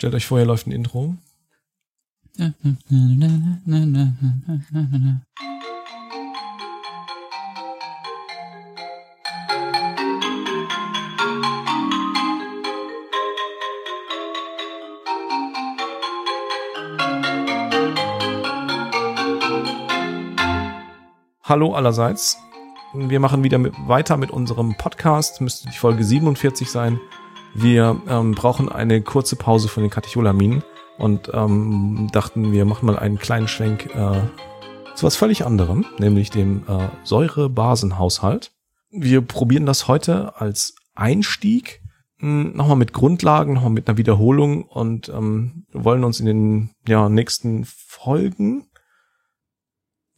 Stellt euch vor, hier läuft ein Intro. Hallo allerseits. Wir machen wieder mit, weiter mit unserem Podcast. Müsste die Folge 47 sein. Wir ähm, brauchen eine kurze Pause von den Katecholaminen und ähm, dachten, wir machen mal einen kleinen Schwenk äh, zu was völlig anderem, nämlich dem äh, Säurebasenhaushalt. Wir probieren das heute als Einstieg hm, nochmal mit Grundlagen, nochmal mit einer Wiederholung und ähm, wollen uns in den ja, nächsten Folgen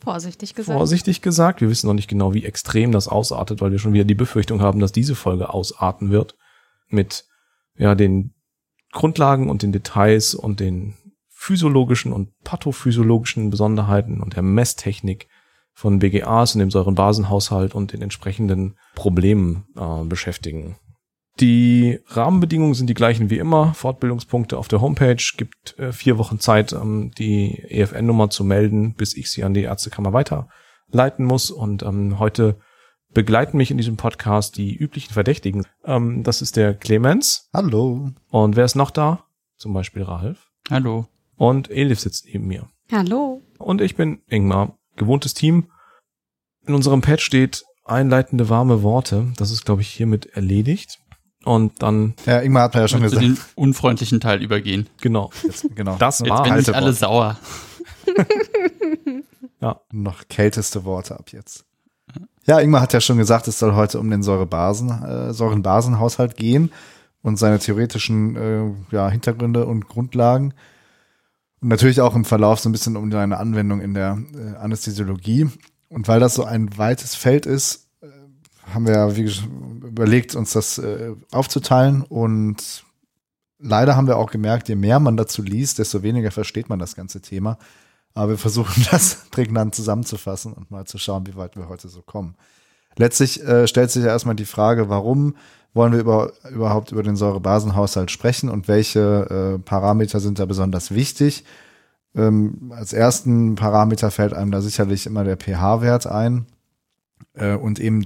Vorsichtig gesagt. Vorsichtig gesagt. Wir wissen noch nicht genau, wie extrem das ausartet, weil wir schon wieder die Befürchtung haben, dass diese Folge ausarten wird mit ja den Grundlagen und den Details und den physiologischen und pathophysiologischen Besonderheiten und der Messtechnik von BGAs und dem Säurenbasenhaushalt und den entsprechenden Problemen äh, beschäftigen. Die Rahmenbedingungen sind die gleichen wie immer. Fortbildungspunkte auf der Homepage. Gibt äh, vier Wochen Zeit, ähm, die EFN-Nummer zu melden, bis ich sie an die Ärztekammer weiterleiten muss. Und ähm, heute begleiten mich in diesem Podcast die üblichen Verdächtigen. Ähm, das ist der Clemens. Hallo. Und wer ist noch da? Zum Beispiel Ralf. Hallo. Und Elif sitzt neben mir. Hallo. Und ich bin Ingmar. Gewohntes Team. In unserem Pad steht einleitende warme Worte. Das ist, glaube ich, hiermit erledigt. Und dann. Ja, Ingmar hat ja schon gesagt. den unfreundlichen Teil übergehen. Genau. Jetzt, genau. Das Jetzt war bin ich alle sauer. ja. Noch kälteste Worte ab jetzt. Ja, Ingmar hat ja schon gesagt, es soll heute um den Säurebasen, äh, Säurenbasenhaushalt gehen und seine theoretischen äh, ja, Hintergründe und Grundlagen. Und natürlich auch im Verlauf so ein bisschen um seine Anwendung in der äh, Anästhesiologie. Und weil das so ein weites Feld ist, äh, haben wir ja wie überlegt, uns das äh, aufzuteilen. Und leider haben wir auch gemerkt, je mehr man dazu liest, desto weniger versteht man das ganze Thema. Aber wir versuchen das prägnant zusammenzufassen und mal zu schauen, wie weit wir heute so kommen. Letztlich äh, stellt sich ja erstmal die Frage, warum wollen wir über, überhaupt über den Säurebasenhaushalt sprechen und welche äh, Parameter sind da besonders wichtig? Ähm, als ersten Parameter fällt einem da sicherlich immer der pH-Wert ein äh, und eben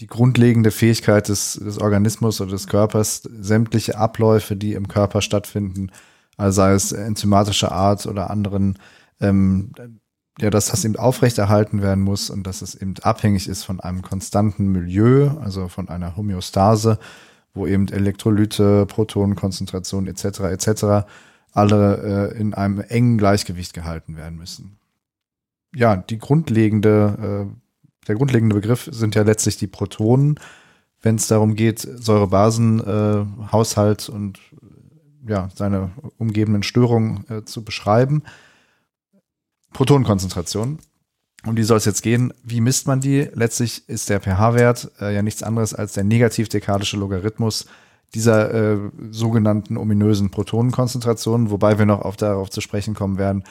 die grundlegende Fähigkeit des, des Organismus oder des Körpers, sämtliche Abläufe, die im Körper stattfinden, also sei es enzymatischer Art oder anderen ähm, ja, dass das eben aufrechterhalten werden muss und dass es eben abhängig ist von einem konstanten Milieu, also von einer Homöostase, wo eben Elektrolyte, Protonenkonzentration etc. etc. alle äh, in einem engen Gleichgewicht gehalten werden müssen. Ja, die grundlegende, äh, der grundlegende Begriff sind ja letztlich die Protonen, wenn es darum geht, Säurebasenhaushalt äh, und ja, seine umgebenden Störungen äh, zu beschreiben. Protonenkonzentration. Um die soll es jetzt gehen. Wie misst man die? Letztlich ist der pH-Wert äh, ja nichts anderes als der negativ-dekadische Logarithmus dieser äh, sogenannten ominösen Protonenkonzentration, wobei wir noch auf darauf zu sprechen kommen werden,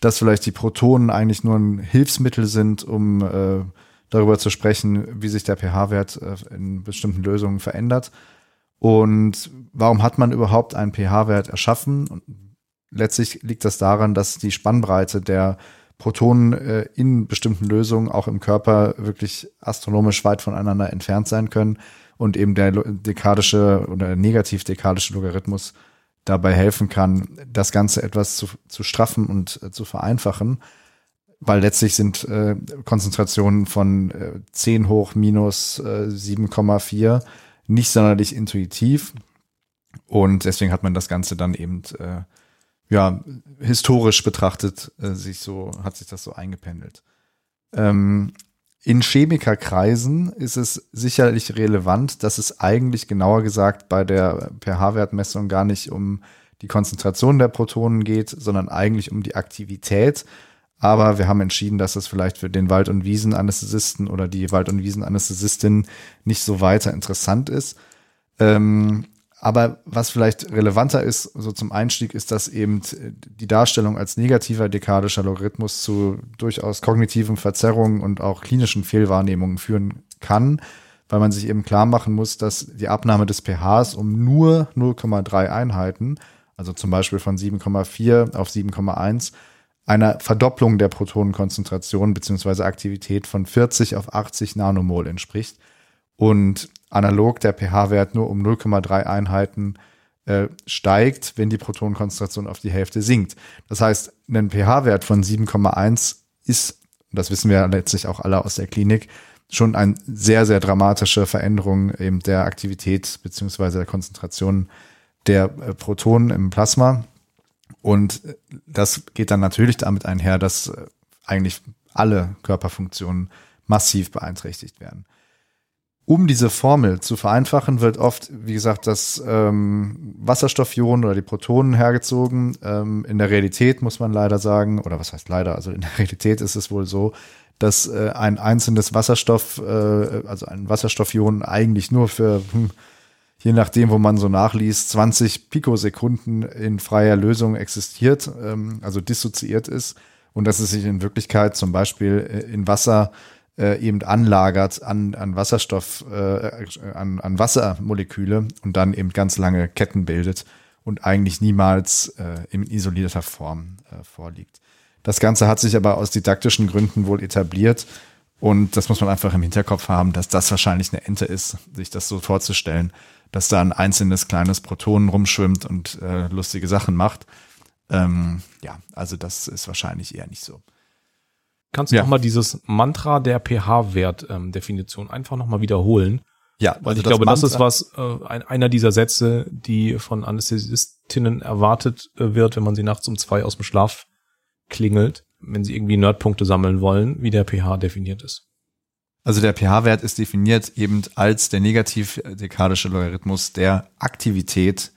dass vielleicht die Protonen eigentlich nur ein Hilfsmittel sind, um äh, darüber zu sprechen, wie sich der pH-Wert äh, in bestimmten Lösungen verändert. Und warum hat man überhaupt einen pH-Wert erschaffen? Und letztlich liegt das daran, dass die Spannbreite der Protonen äh, in bestimmten Lösungen auch im Körper wirklich astronomisch weit voneinander entfernt sein können und eben der dekadische oder negativ-dekadische Logarithmus dabei helfen kann, das Ganze etwas zu, zu straffen und äh, zu vereinfachen, weil letztlich sind äh, Konzentrationen von äh, 10 hoch minus äh, 7,4 nicht sonderlich intuitiv und deswegen hat man das Ganze dann eben äh, ja, historisch betrachtet äh, sich so, hat sich das so eingependelt. Ähm, in Chemikerkreisen ist es sicherlich relevant, dass es eigentlich genauer gesagt bei der pH-Wertmessung gar nicht um die Konzentration der Protonen geht, sondern eigentlich um die Aktivität. Aber wir haben entschieden, dass es vielleicht für den Wald- und Wiesenanästhesisten oder die Wald- und Wiesenanästhesistin nicht so weiter interessant ist. Ähm, aber was vielleicht relevanter ist, so zum Einstieg, ist, dass eben die Darstellung als negativer dekadischer Logarithmus zu durchaus kognitiven Verzerrungen und auch klinischen Fehlwahrnehmungen führen kann, weil man sich eben klar machen muss, dass die Abnahme des pHs um nur 0,3 Einheiten, also zum Beispiel von 7,4 auf 7,1, einer Verdopplung der Protonenkonzentration beziehungsweise Aktivität von 40 auf 80 Nanomol entspricht. Und analog der pH-Wert nur um 0,3 Einheiten äh, steigt, wenn die Protonenkonzentration auf die Hälfte sinkt. Das heißt, ein pH-Wert von 7,1 ist, das wissen wir letztlich auch alle aus der Klinik, schon eine sehr, sehr dramatische Veränderung eben der Aktivität beziehungsweise der Konzentration der äh, Protonen im Plasma. Und äh, das geht dann natürlich damit einher, dass äh, eigentlich alle Körperfunktionen massiv beeinträchtigt werden. Um diese Formel zu vereinfachen, wird oft, wie gesagt, das ähm, Wasserstoffion oder die Protonen hergezogen. Ähm, in der Realität muss man leider sagen, oder was heißt leider, also in der Realität ist es wohl so, dass äh, ein einzelnes Wasserstoff, äh, also ein Wasserstoffion eigentlich nur für, hm, je nachdem, wo man so nachliest, 20 Pikosekunden in freier Lösung existiert, ähm, also dissoziiert ist und dass es sich in Wirklichkeit zum Beispiel äh, in Wasser äh, eben anlagert an, an Wasserstoff, äh, an, an Wassermoleküle und dann eben ganz lange Ketten bildet und eigentlich niemals äh, in isolierter Form äh, vorliegt. Das Ganze hat sich aber aus didaktischen Gründen wohl etabliert. Und das muss man einfach im Hinterkopf haben, dass das wahrscheinlich eine Ente ist, sich das so vorzustellen, dass da ein einzelnes kleines Proton rumschwimmt und äh, lustige Sachen macht. Ähm, ja, also das ist wahrscheinlich eher nicht so. Kannst du ja. noch mal dieses Mantra der pH-Wert-Definition ähm, einfach noch mal wiederholen? Ja, weil also ich glaube, Mantra das ist was, äh, ein, einer dieser Sätze, die von Anästhesistinnen erwartet äh, wird, wenn man sie nachts um zwei aus dem Schlaf klingelt, wenn sie irgendwie Nerdpunkte sammeln wollen, wie der pH definiert ist. Also der pH-Wert ist definiert eben als der negativ-dekadische Logarithmus der Aktivität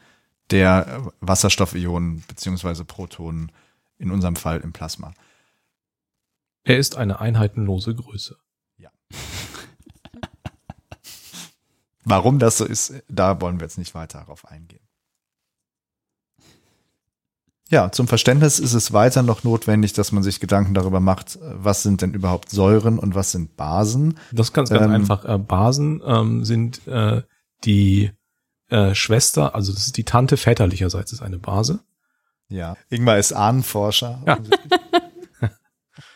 der Wasserstoffionen beziehungsweise Protonen, in unserem Fall im Plasma. Er ist eine einheitenlose Größe. Ja. Warum das so ist, da wollen wir jetzt nicht weiter darauf eingehen. Ja, zum Verständnis ist es weiter noch notwendig, dass man sich Gedanken darüber macht, was sind denn überhaupt Säuren und was sind Basen. Das ist ganz, ganz ähm, einfach. Äh, Basen ähm, sind äh, die äh, Schwester, also das ist die Tante väterlicherseits ist eine Base. Ja, Ingmar ist Ahnenforscher. Ja.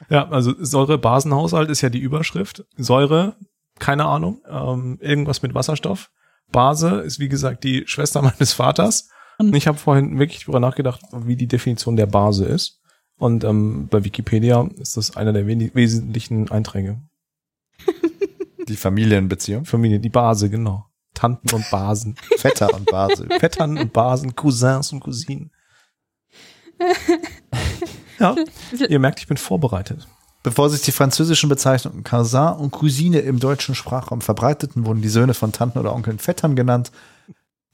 ja, also Säure-Basenhaushalt ist ja die Überschrift. Säure, keine Ahnung, ähm, irgendwas mit Wasserstoff. Base ist wie gesagt die Schwester meines Vaters. Und ich habe vorhin wirklich darüber nachgedacht, wie die Definition der Base ist. Und ähm, bei Wikipedia ist das einer der wesentlichen Einträge. Die Familienbeziehung? Familie, die Base, genau. Tanten und Basen. Vetter und Base. Vettern und Basen, Cousins und Cousinen. Ja, ihr merkt, ich bin vorbereitet. Bevor sich die französischen Bezeichnungen Cousin und Cousine im deutschen Sprachraum verbreiteten, wurden die Söhne von Tanten oder Onkeln Vettern genannt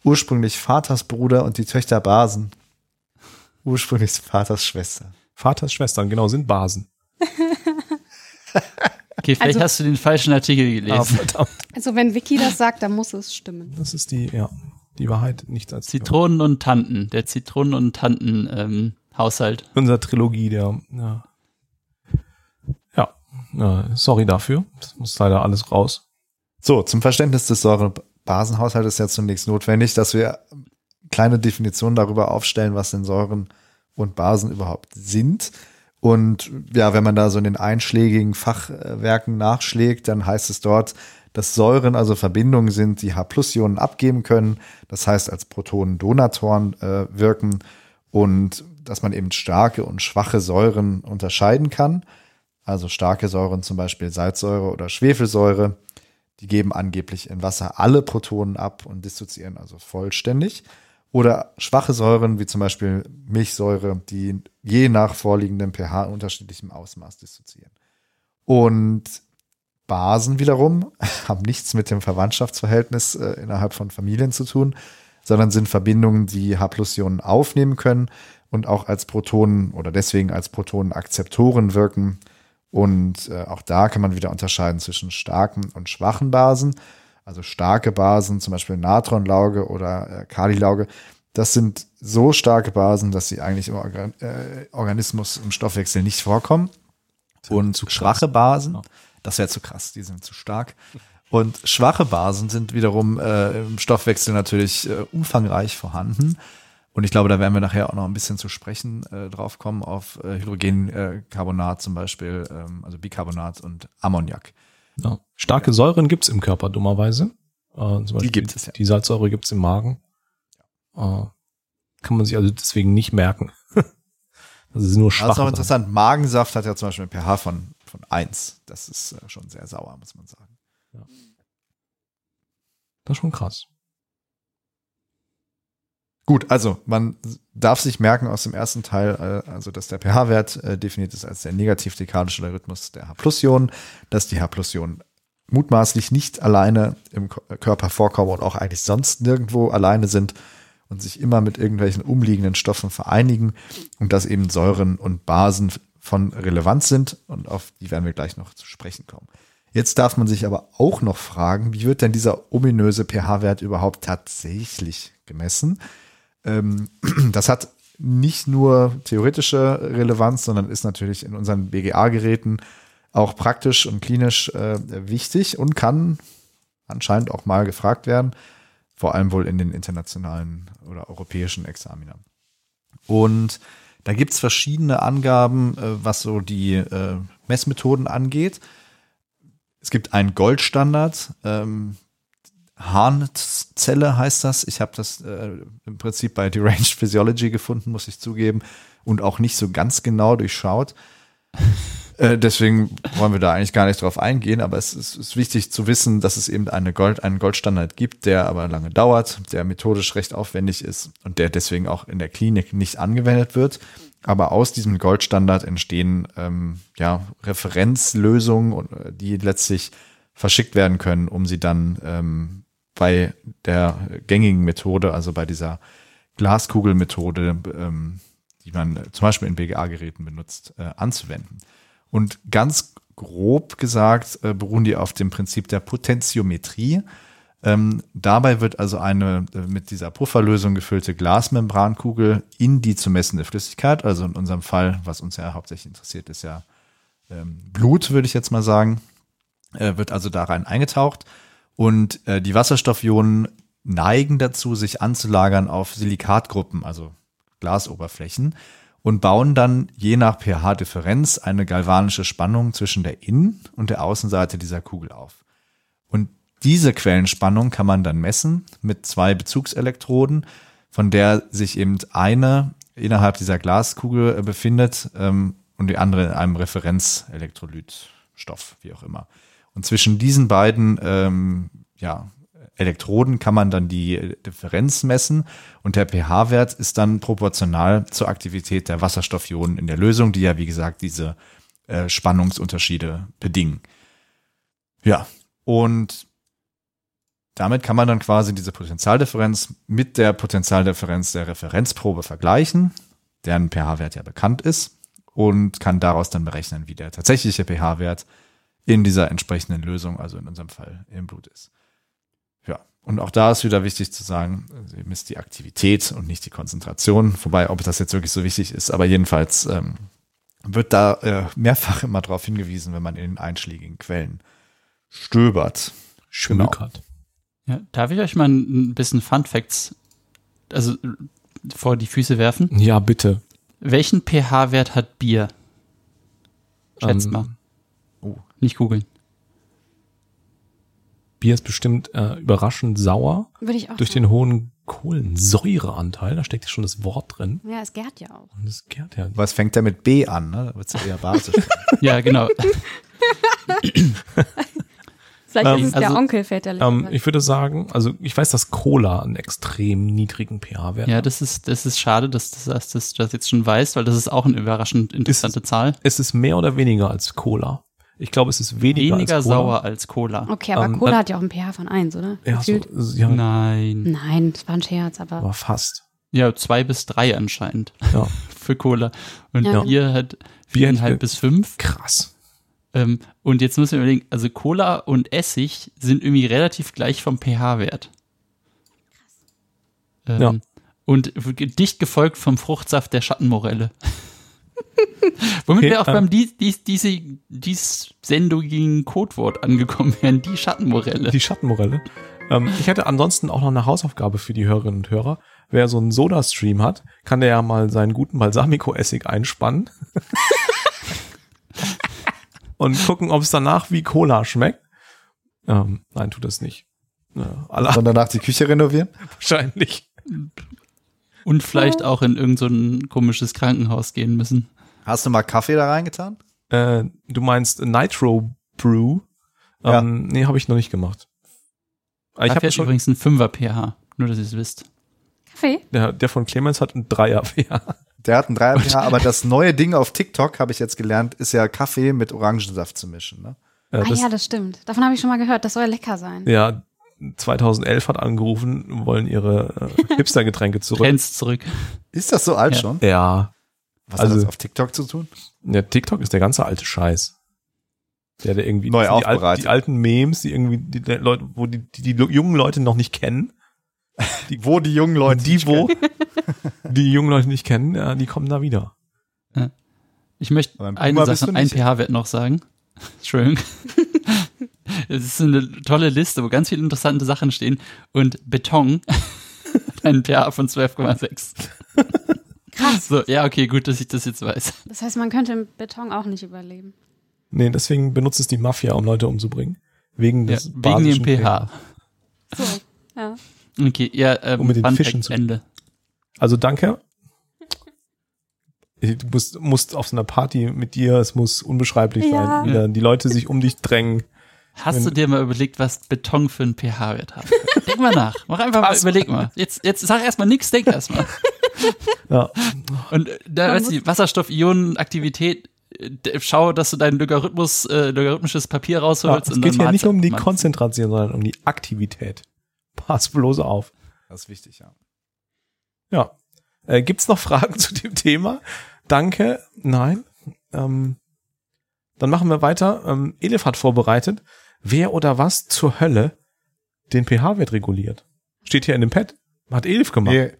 ursprünglich Vaters Bruder und die Töchter Basen. Ursprünglich Vaters Schwester. Vaters Schwestern, genau, sind Basen. okay, vielleicht also, hast du den falschen Artikel gelesen. Ah, also wenn Vicky das sagt, dann muss es stimmen. Das ist die, ja, die Wahrheit, nicht als Zitronen und Tanten, der Zitronen und Tanten ähm, Haushalt. Unser Trilogie, der, ja. Ja, sorry dafür. Das muss leider alles raus. So, zum Verständnis des Säure Basenhaushalt ist ja zunächst notwendig, dass wir kleine Definitionen darüber aufstellen, was denn Säuren und Basen überhaupt sind. Und ja, wenn man da so in den einschlägigen Fachwerken nachschlägt, dann heißt es dort, dass Säuren also Verbindungen sind, die H-Plus-Ionen abgeben können, das heißt als Protonendonatoren äh, wirken und dass man eben starke und schwache Säuren unterscheiden kann. Also starke Säuren zum Beispiel Salzsäure oder Schwefelsäure die geben angeblich in Wasser alle Protonen ab und dissoziieren also vollständig. Oder schwache Säuren, wie zum Beispiel Milchsäure, die je nach vorliegendem pH unterschiedlichem Ausmaß dissoziieren. Und Basen wiederum haben nichts mit dem Verwandtschaftsverhältnis äh, innerhalb von Familien zu tun, sondern sind Verbindungen, die H-Plus-Ionen aufnehmen können und auch als Protonen oder deswegen als Protonenakzeptoren wirken, und äh, auch da kann man wieder unterscheiden zwischen starken und schwachen Basen. Also starke Basen, zum Beispiel Natronlauge oder äh, Kalilauge, das sind so starke Basen, dass sie eigentlich im Organ äh, Organismus im Stoffwechsel nicht vorkommen. Und zu schwache Basen, das wäre zu krass, die sind zu stark. Und schwache Basen sind wiederum äh, im Stoffwechsel natürlich äh, umfangreich vorhanden Und ich glaube, da werden wir nachher auch noch ein bisschen zu sprechen äh, drauf kommen, auf äh, Hydrogencarbonat zum Beispiel, ähm, also Bicarbonat und Ammoniak. Ja. Starke Säuren gibt's im Körper, dummerweise. Äh, zum Beispiel gibt es, ja. Die Salzsäure gibt's im Magen. Äh, kann man sich also deswegen nicht merken. das ist nur Das schwach. ist auch interessant. Magensaft hat ja zum Beispiel ein pH von, von 1. Das ist äh, schon sehr sauer, muss man sagen. Das ist schon krass. Gut, also man darf sich merken aus dem ersten Teil, äh, also dass der pH-Wert äh, definiert ist als der negativ-dekadische Logarithmus der H-Plus-Ionen, dass die H-Plus-Ionen mutmaßlich nicht alleine im Ko- Körper vorkommen und auch eigentlich sonst nirgendwo alleine sind und sich immer mit irgendwelchen umliegenden Stoffen vereinigen und dass eben Säuren und Basen von Relevanz sind und auf die werden wir gleich noch zu sprechen kommen. Jetzt darf man sich aber auch noch fragen, wie wird denn dieser ominöse pH-Wert überhaupt tatsächlich gemessen? Ähm, das hat nicht nur theoretische Relevanz, sondern ist natürlich in unseren BGA-Geräten auch praktisch und klinisch äh, wichtig und kann anscheinend auch mal gefragt werden, vor allem wohl in den internationalen oder europäischen Examina. Und da gibt's verschiedene Angaben, äh, was so die äh, Messmethoden angeht. Es gibt einen Goldstandard, ähm, Harnzelle heißt das. Ich habe das äh, im Prinzip bei Deranged Physiology gefunden, muss ich zugeben, und auch nicht so ganz genau durchschaut. Äh, deswegen wollen wir da eigentlich gar nicht drauf eingehen, aber es ist, ist wichtig zu wissen, dass es eben eine Gold, einen Goldstandard gibt, der aber lange dauert, der methodisch recht aufwendig ist und der deswegen auch in der Klinik nicht angewendet wird. Aber aus diesem Goldstandard entstehen ähm, ja Referenzlösungen, äh, die letztlich verschickt werden können, um sie dann ähm, bei der gängigen Methode, also bei dieser Glaskugelmethode, ähm, die man zum Beispiel in BGA-Geräten benutzt, äh, anzuwenden. Und ganz grob gesagt äh, beruhen die auf dem Prinzip der Potentiometrie. Ähm, dabei wird also eine äh, mit dieser Pufferlösung gefüllte Glasmembrankugel in die zu messende Flüssigkeit, also in unserem Fall, was uns ja hauptsächlich interessiert, ist ja ähm, Blut, würde ich jetzt mal sagen, äh, wird also da rein eingetaucht. Und äh, die Wasserstoffionen neigen dazu, sich anzulagern auf Silikatgruppen, also Glasoberflächen, und bauen dann je nach pH-Differenz eine galvanische Spannung zwischen der Innen- und der Außenseite dieser Kugel auf. Und diese Quellenspannung kann man dann messen mit zwei Bezugselektroden, von der sich eben eine innerhalb dieser Glaskugel äh, befindet ähm, und die andere in einem Referenzelektrolytstoff, wie auch immer. Und zwischen diesen beiden ähm, ja, Elektroden kann man dann die Differenz messen und der pH-Wert ist dann proportional zur Aktivität der Wasserstoffionen in der Lösung, die ja wie gesagt diese äh, Spannungsunterschiede bedingen. Ja, und damit kann man dann quasi diese Potentialdifferenz mit der Potentialdifferenz der Referenzprobe vergleichen, deren pH-Wert ja bekannt ist und kann daraus dann berechnen, wie der tatsächliche pH-Wert in dieser entsprechenden Lösung, also in unserem Fall im Blut ist. Und auch da ist wieder wichtig zu sagen, ihr misst die Aktivität und nicht die Konzentration. Wobei, ob das jetzt wirklich so wichtig ist, aber jedenfalls ähm, wird da äh, mehrfach immer darauf hingewiesen, wenn man in den einschlägigen Quellen stöbert. Genau. Schmückert. Ja, darf ich euch mal ein bisschen Fun Facts also vor die Füße werfen? Ja, bitte. Welchen pH-Wert hat Bier? Schätzt Ähm, mal. Oh. Nicht googeln. Bier ist bestimmt äh, überraschend sauer Würde ich auch durch sagen. den hohen Kohlensäureanteil. Da steckt ja schon das Wort drin. Ja, es gärt ja auch. Und das gärt ja. Was fängt der mit B an? Ne? Da wird es eher basisch. Ja, genau. Vielleicht Ähm, ist es also- der Onkel väterlicherweise. Ähm, ich würde sagen, also ich weiß, dass Cola einen extrem niedrigen pH-Wert Ja, hat. das ist, das ist schade, dass, dass, dass, dass du das jetzt schon weißt, weil das ist auch eine überraschend interessante Zahl. Es ist mehr oder weniger als Cola. Ich glaube, es ist weniger, Weniger als Cola. sauer als Cola. okay, aber ähm, Cola hat ja auch einen pH von 1, oder? Ja, so, ja Nein. Nein, das war ein Scherz, aber aber fast. Ja, zwei bis drei anscheinend Ja, für Cola. Und Ja. Bier hat viereinhalb bis fünf. krass. Ähm, und jetzt müssen wir überlegen, also Cola und Essig sind irgendwie relativ gleich vom pH-Wert. Ähm, Ja. Und dicht gefolgt vom Fruchtsaft der Schattenmorelle. Womit Okay, wir auch äh, beim dies, dies, diese, dies sendigen Codewort angekommen wären, die Schattenmorelle. Die Schattenmorelle. Ähm, ich hätte ansonsten auch noch eine Hausaufgabe für die Hörerinnen und Hörer. Wer so einen Soda-Stream hat, kann der ja mal seinen guten Balsamico-Essig einspannen. und gucken, ob es danach wie Cola schmeckt. Ähm, nein, tut das nicht. Ja, alle Und danach die Küche renovieren? wahrscheinlich. Und vielleicht auch in irgendein so ein komisches Krankenhaus gehen müssen. Hast du mal Kaffee da reingetan? Äh, du meinst Nitro Brew? Ja. Ähm, nee, habe ich noch nicht gemacht. Aber ich Kaffee habe hat schon, übrigens einen 5er pH, nur dass ihr es wisst. Kaffee? der, der von Clemens hat einen Dreier. Ja. Der hat einen 3 pH, aber das neue Ding auf TikTok, habe ich jetzt gelernt, ist ja Kaffee mit Orangensaft zu mischen. Ne? Äh, ah das, ja, das stimmt. Davon habe ich schon mal gehört. Das soll lecker sein. ja, 2011 hat angerufen, wollen ihre äh, Hipster-Getränke zurück. Trends zurück. Ist das so alt Ja. schon? Ja, Was Also- hat das auf TikTok zu tun? ja, TikTok ist der ganze alte Scheiß. Der, der irgendwie Neu die, alten, aufbereitet. die alten Memes, die irgendwie die, die Leute, wo die, die, die jungen Leute noch nicht kennen. Wo die jungen Leute die, wo die jungen Leute nicht kennen, ja, die kommen da wieder. Ich möchte ein eine Sache, nicht. pH-Wert noch sagen. Entschuldigung. Es ist eine tolle Liste, wo ganz viele interessante Sachen stehen. Und Beton hat einen pH von 12,6. Krass. So, ja, okay, gut, dass ich das jetzt weiß. Das heißt, man könnte im Beton auch nicht überleben. Nee, deswegen benutzt es die Mafia, um Leute umzubringen. Wegen Ja, des wegen dem basischen pH. So, ja. Okay, ja, ähm, Um mit den Fun Fischen zu- Ende. Also danke. Du musst, musst auf so einer Party mit dir, es muss unbeschreiblich Ja. sein. Wieder die Leute sich um dich drängen. Hast Wenn- du dir mal überlegt, was Beton für einen pH-Wert hat? Denk mal nach. Mach einfach mal, Was? überleg mal. Jetzt, jetzt sag erstmal nichts, denk erstmal. Ja. Und äh, da, weißt du, Wasserstoff-Ionen-Aktivität, äh, schau, dass du dein Logarithmus, äh, logarithmisches Papier Ja, rausholst. es und geht malst nicht um die Konzentration, sondern um die Aktivität. Pass bloß auf. Das ist wichtig, ja. Ja. Äh, gibt's noch Fragen zu dem Thema? Danke. Nein. Ähm, dann machen wir weiter. Ähm, Elif hat vorbereitet. Wer oder was zur Hölle den pH-Wert reguliert? Steht hier in dem Pad. Hat Elif gemacht. Nee,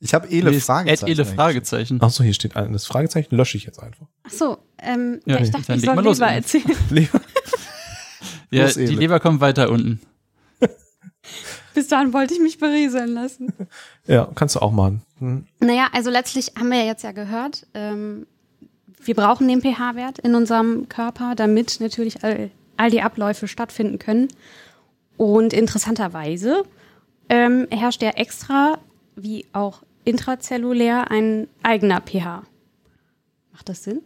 ich habe Ele Nee, Fragezeichen. Eigentlich. Fragezeichen. Ach so, hier steht ein das Fragezeichen. Lösche ich jetzt einfach. Ach so, ähm, Ja, ja, ich dachte, ich soll Elif. erzählen. Ja, Los, die. Leber kommt weiter unten. Bis dahin wollte ich mich berieseln lassen. Ja, kannst du auch machen. Hm. Naja, also letztlich haben wir ja jetzt ja gehört, ähm, wir brauchen den pH-Wert in unserem Körper, damit natürlich all, all die Abläufe stattfinden können. Und interessanterweise ähm, herrscht ja extra, wie auch intrazellulär, ein eigener pH. Macht das Sinn?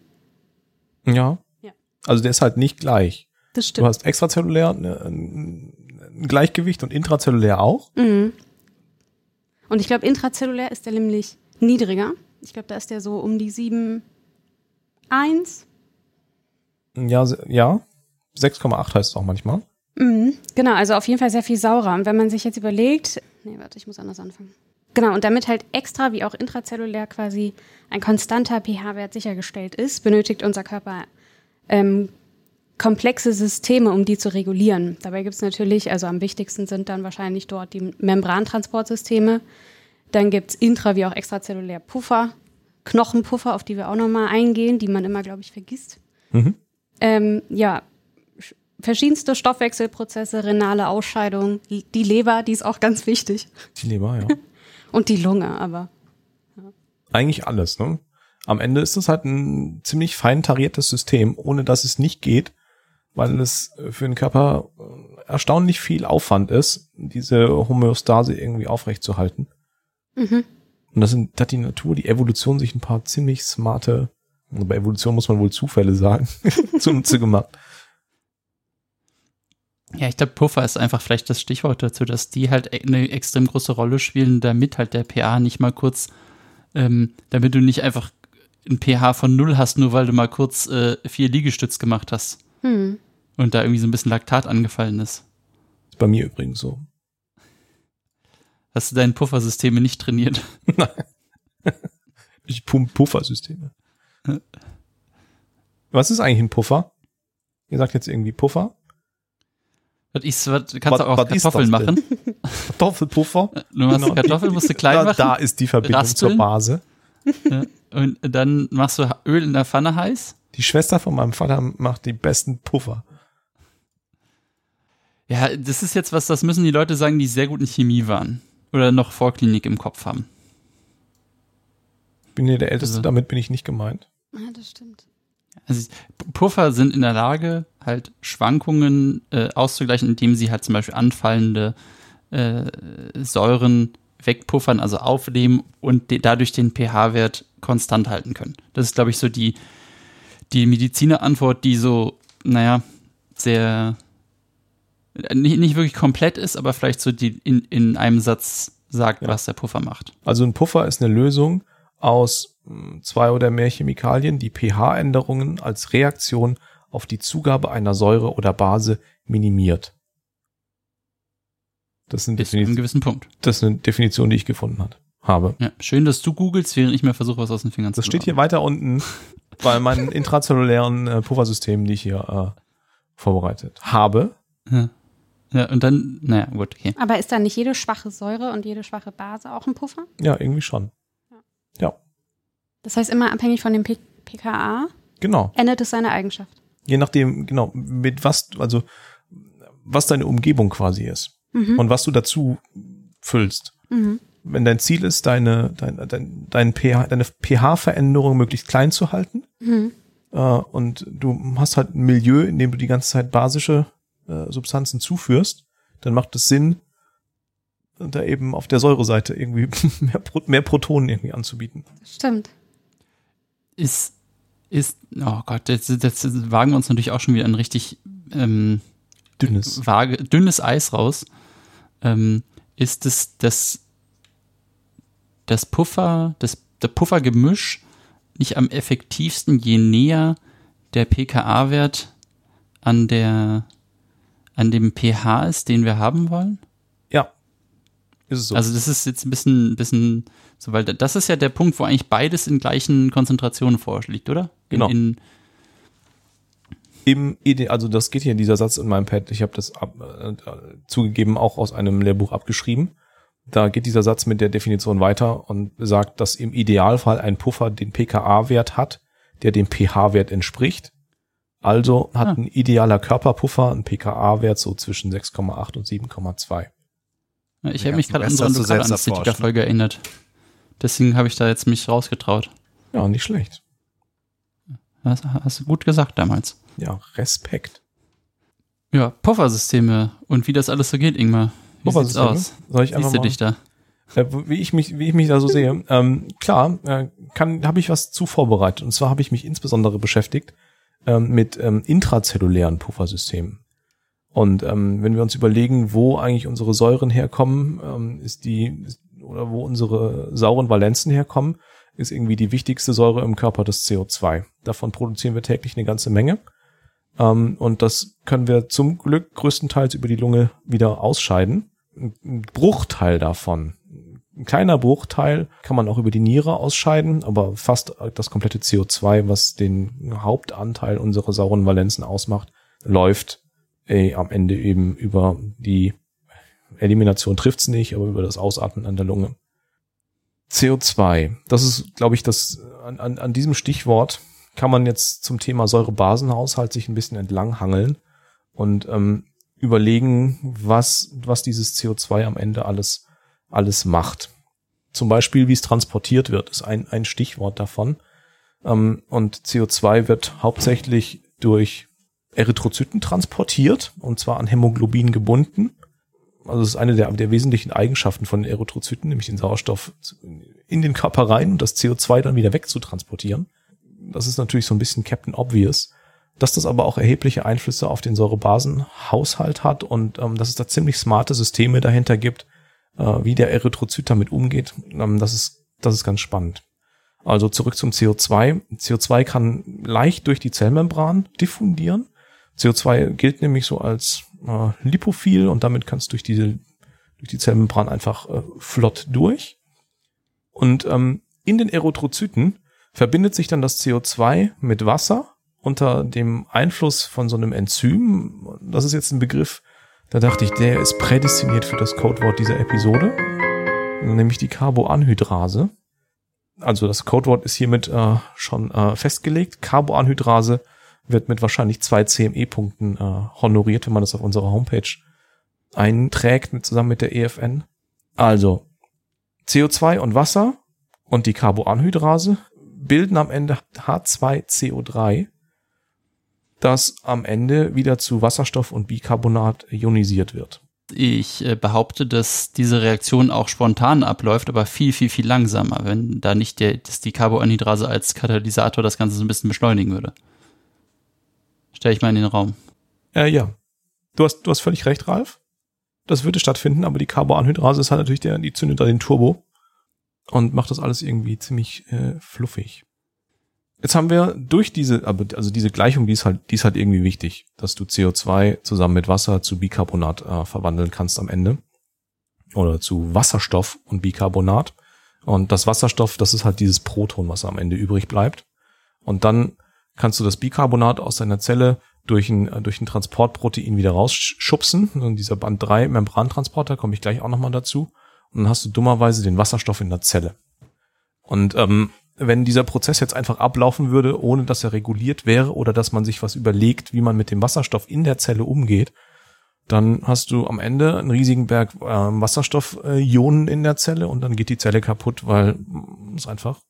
Ja. Ja. Also der ist halt nicht gleich. Das Du stimmt. hast extrazellulär ne, ein Gleichgewicht und intrazellulär auch. Mhm. Und ich glaube, intrazellulär ist der nämlich niedriger. Ich glaube, da ist der so um die 7, 1. Ja, ja. 6,8 heißt es auch manchmal. Mhm. Genau, also auf jeden Fall sehr viel saurer. Und wenn man sich jetzt überlegt, nee, warte, ich muss anders anfangen. Genau, und damit halt extra wie auch intrazellulär quasi ein konstanter pH-Wert sichergestellt ist, benötigt unser Körper ähm, komplexe Systeme, um die zu regulieren. Dabei gibt es natürlich, also am wichtigsten sind dann wahrscheinlich dort die Membrantransportsysteme. Dann gibt es intra- wie auch extrazellulär Puffer, Knochenpuffer, auf die wir auch nochmal eingehen, die man immer, glaube ich, vergisst. Mhm. Ähm, ja, verschiedenste Stoffwechselprozesse, renale Ausscheidung, die Leber, die ist auch ganz wichtig. Die Leber, ja. Und die Lunge, aber. Eigentlich alles, ne? Am Ende ist es halt ein ziemlich fein tariertes System, ohne dass es nicht geht, weil es für den Körper äh, erstaunlich viel Aufwand ist, diese Homöostase irgendwie aufrechtzuerhalten. Mhm. Und das sind, da hat die Natur, die Evolution sich ein paar ziemlich smarte, also bei Evolution muss man wohl Zufälle sagen, zunutze gemacht. Ja, ich glaube, Puffer ist einfach vielleicht das Stichwort dazu, dass die halt e- eine extrem große Rolle spielen, damit halt der pH nicht mal kurz, ähm, damit du nicht einfach ein pH von null hast, nur weil du mal kurz äh, vier Liegestütz gemacht hast Hm. und da irgendwie so ein bisschen Laktat angefallen ist. Ist bei mir übrigens so. Hast du deine Puffersysteme nicht trainiert? Ich pump Puffersysteme. Was ist eigentlich ein Puffer? Ihr sagt jetzt irgendwie Puffer? Was ist, was, du kannst Was- du auch Kartoffeln machen. Kartoffelpuffer? Du machst Genau. Kartoffeln, musst du klein da, machen. da ist die Verbindung Raspeln. zur Base. Und dann machst du Öl in der Pfanne heiß. Die Schwester von meinem Vater macht die besten Puffer. Ja, das ist jetzt was, das müssen die Leute sagen, die sehr gut in Chemie waren. Oder noch Vorklinik im Kopf haben. Bin hier der Älteste, Also- damit bin ich nicht gemeint. Ja, das stimmt. Also Puffer sind in der Lage, halt Schwankungen äh, auszugleichen, indem sie halt zum Beispiel anfallende äh, Säuren wegpuffern, also aufnehmen und de dadurch den pH-Wert konstant halten können. Das ist, glaube ich, so die, die Medizinerantwort, die so, naja, sehr äh, nicht, nicht wirklich komplett ist, aber vielleicht so die in, in einem Satz sagt, Ja. was der Puffer macht. Also ein Puffer ist eine Lösung aus mh, zwei oder mehr Chemikalien, die pH-Änderungen als Reaktion auf die Zugabe einer Säure oder Base minimiert. Das ist, eine Bis zu einem Definition, gewissen Punkt. das ist eine Definition, die ich gefunden hat, habe. Ja, schön, dass du googelst, während ich mir versuche, was aus den Fingern zu Das steht hier weiter unten bei meinen intrazellulären äh, Puffersystemen, die ich hier äh, vorbereitet habe. Ja. ja, und dann, naja, gut, okay. Aber ist da nicht jede schwache Säure und jede schwache Base auch ein Puffer? Ja, irgendwie schon. Ja, Das heißt, immer abhängig von dem P pKa genau. ändert es seine Eigenschaft. Je nachdem, genau, mit was, also was deine Umgebung quasi ist Mhm. und was du dazu füllst. Mhm. Wenn dein Ziel ist, deine, dein, dein, dein pH, deine pH-Veränderung möglichst klein zu halten Mhm. äh, und du hast halt ein Milieu, in dem du die ganze Zeit basische äh, Substanzen zuführst, dann macht es Sinn, da eben auf der Säureseite irgendwie mehr, mehr Protonen irgendwie anzubieten. Stimmt. Ist, ist, oh Gott, jetzt, jetzt wagen wir uns natürlich auch schon wieder ein richtig ähm, Dünnes. vage, dünnes Eis raus. Ähm, ist es das, das Puffer, das, der Puffergemisch nicht am effektivsten, je näher der pKa-Wert an der, an dem pH ist, den wir haben wollen? Ja. Ist es so. Also das ist jetzt ein bisschen, bisschen so, weil das ist ja der Punkt, wo eigentlich beides in gleichen Konzentrationen vorliegt, oder? In, Genau. In, im Ide also das geht hier dieser Satz in meinem Pad, ich habe das ab, äh, zugegeben auch aus einem Lehrbuch abgeschrieben. Da geht dieser Satz mit der Definition weiter und sagt, dass im Idealfall ein Puffer den pKa-Wert hat, der dem pH-Wert entspricht. Also hat Ah. ein idealer Körperpuffer einen pKa-Wert so zwischen 6,8 und 7,2. Ja, ich habe mich gerade an Western zu selbst Lokalanästhetiker-Folge erinnert. Deswegen habe ich da jetzt mich rausgetraut. Ja, nicht schlecht. Das hast du gut gesagt damals. Ja, Respekt. Ja, Puffersysteme und wie das alles so geht, Ingmar. Wie sieht's aus? Soll ich einfach Siehst du dich da? Äh, wie ich mich, wie ich mich da so sehe. Ähm, klar, äh, kann, habe ich was zu vorbereitet. Und zwar habe ich mich insbesondere beschäftigt ähm, mit ähm, intrazellulären Puffersystemen. Und ähm, wenn wir uns überlegen, wo eigentlich unsere Säuren herkommen, ähm, ist die oder wo unsere sauren Valenzen herkommen, ist irgendwie die wichtigste Säure im Körper das CO2. Davon produzieren wir täglich eine ganze Menge. Ähm, und das können wir zum Glück größtenteils über die Lunge wieder ausscheiden. Ein Bruchteil davon, ein kleiner Bruchteil kann man auch über die Niere ausscheiden, aber fast das komplette CO2, was den Hauptanteil unserer sauren Valenzen ausmacht, läuft äh, am Ende eben über die Elimination trifft's nicht, aber über das Ausatmen an der Lunge. CO2, das ist, glaube ich, das an, an, an diesem Stichwort kann man jetzt zum Thema Säurebasenhaushalt sich ein bisschen entlanghangeln und ähm, überlegen, was, was dieses CO2 am Ende alles, alles macht. Zum Beispiel, wie es transportiert wird, ist ein, ein Stichwort davon. Ähm, und CO2 wird hauptsächlich durch Erythrozyten transportiert, und zwar an Hämoglobin gebunden. Also es ist eine der, der wesentlichen Eigenschaften von Erythrozyten, nämlich den Sauerstoff in den Körper rein und das CO2 dann wieder wegzutransportieren. Das ist natürlich so ein bisschen Captain Obvious. Dass das aber auch erhebliche Einflüsse auf den Säurebasenhaushalt hat und ähm, dass es da ziemlich smarte Systeme dahinter gibt, äh, wie der Erythrozyt damit umgeht, ähm, das ist, das ist ganz spannend. Also zurück zum CO2. CO2 kann leicht durch die Zellmembran diffundieren. CO2 gilt nämlich so als äh, lipophil und damit kann es durch diese durch die Zellmembran einfach äh, flott durch. Und ähm, in den Erythrozyten verbindet sich dann das CO2 mit Wasser unter dem Einfluss von so einem Enzym. Das ist jetzt ein Begriff, da dachte ich, der ist prädestiniert für das Codewort dieser Episode, nämlich die Carboanhydrase. Also das Codewort ist hiermit äh, schon äh, festgelegt. Carboanhydrase wird mit wahrscheinlich zwei CME-Punkten äh, honoriert, wenn man das auf unserer Homepage einträgt mit, zusammen mit der EFN. Also CO2 und Wasser und die Carboanhydrase bilden am Ende H2CO3, das am Ende wieder zu Wasserstoff und Bicarbonat ionisiert wird. Ich äh, behaupte, dass diese Reaktion auch spontan abläuft, aber viel, viel, viel langsamer, wenn da nicht der, dass die Carboanhydrase als Katalysator das Ganze so ein bisschen beschleunigen würde. Stelle ich mal in den Raum. Äh, ja. Du hast, du hast völlig recht, Ralf. Das würde stattfinden, aber die Carboanhydrase ist halt natürlich der, die zündet da den Turbo und macht das alles irgendwie ziemlich äh, fluffig. Jetzt haben wir durch diese, also diese Gleichung, die ist halt, die ist halt irgendwie wichtig, dass du CO2 zusammen mit Wasser zu Bicarbonat äh, verwandeln kannst am Ende. Oder zu Wasserstoff und Bicarbonat. Und das Wasserstoff, das ist halt dieses Proton, was am Ende übrig bleibt. Und dann kannst du das Bicarbonat aus deiner Zelle durch ein, äh, durch ein Transportprotein wieder rausschubsen. Und dieser Band 3 Membrantransporter, komme ich gleich auch nochmal dazu. Und dann hast du dummerweise den Wasserstoff in der Zelle. Und ähm, wenn dieser Prozess jetzt einfach ablaufen würde, ohne dass er reguliert wäre oder dass man sich was überlegt, wie man mit dem Wasserstoff in der Zelle umgeht, dann hast du am Ende einen riesigen Berg äh, Wasserstoffionen in der Zelle und dann geht die Zelle kaputt, weil es einfach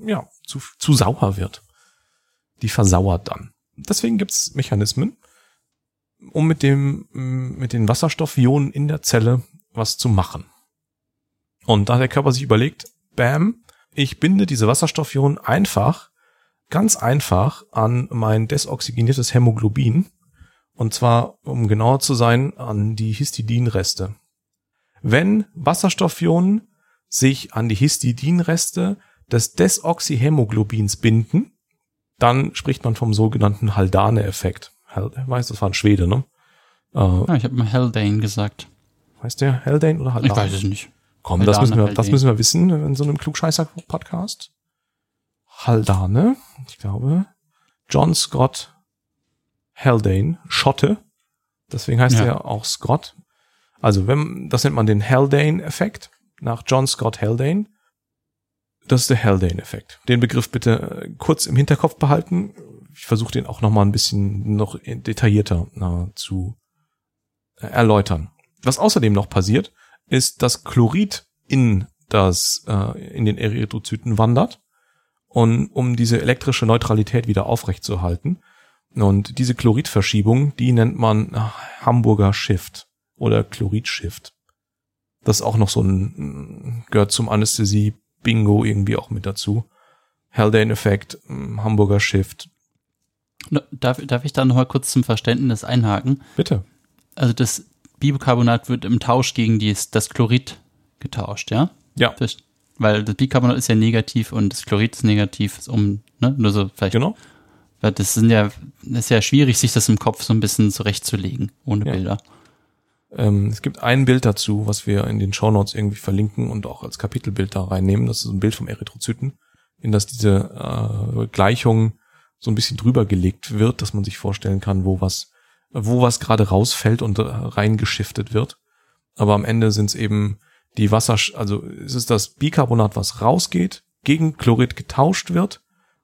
ja zu, zu sauer wird. Die versauert dann. Deswegen gibt's Mechanismen, um mit dem mit den Wasserstoffionen in der Zelle was zu machen. Und da der Körper sich überlegt, bam, ich binde diese Wasserstoffionen einfach, ganz einfach an mein desoxygeniertes Hämoglobin. Und zwar, um genauer zu sein, an die Histidinreste. Wenn Wasserstoffionen sich an die Histidinreste des Desoxyhämoglobins binden, dann spricht man vom sogenannten Haldane-Effekt. Ich weiß, das war ein Schwede, ne? Äh, ja, ich habe mal Haldane gesagt. Heißt der Haldane oder Haldane? Ich weiß es nicht. Komm, das müssen, wir, das müssen wir wissen in so einem Klugscheißer-Podcast. Haldane, ich glaube, John Scott Haldane, Schotte. Deswegen heißt ja. er auch Scott. Also, wenn, das nennt man den Haldane-Effekt nach John Scott Haldane. Das ist der Haldane-Effekt. Den Begriff bitte äh, kurz im Hinterkopf behalten. Ich versuche den auch noch mal ein bisschen noch detaillierter na, zu äh, erläutern. Was außerdem noch passiert, ist, dass Chlorid in das äh, in den Erythrozyten wandert und um diese elektrische Neutralität wieder aufrechtzuerhalten. Und diese Chloridverschiebung, die nennt man Hamburger Shift oder Chlorid-Shift. Das ist auch noch so ein, gehört zum Anästhesie-Bingo irgendwie auch mit dazu. Haldane-Effekt, Hamburger Shift. Darf, darf ich da nochmal kurz zum Verständnis einhaken? Bitte. Also das Bicarbonat wird im Tausch gegen dies, das Chlorid getauscht, ja? Ja. Weil das Bicarbonat ist ja negativ und das Chlorid ist negativ, um, ne, nur so vielleicht. Genau. Weil das sind ja, das ist ja schwierig, sich das im Kopf so ein bisschen zurechtzulegen, ohne ja. Bilder. Ähm, es gibt ein Bild dazu, was wir in den Shownotes irgendwie verlinken und auch als Kapitelbild da reinnehmen. Das ist ein Bild vom Erythrozyten, in das diese äh, Gleichung so ein bisschen drüber gelegt wird, dass man sich vorstellen kann, wo was wo was gerade rausfällt und reingeschiftet wird. Aber am Ende sind es eben die Wasser, also es ist das Bicarbonat, was rausgeht, gegen Chlorid getauscht wird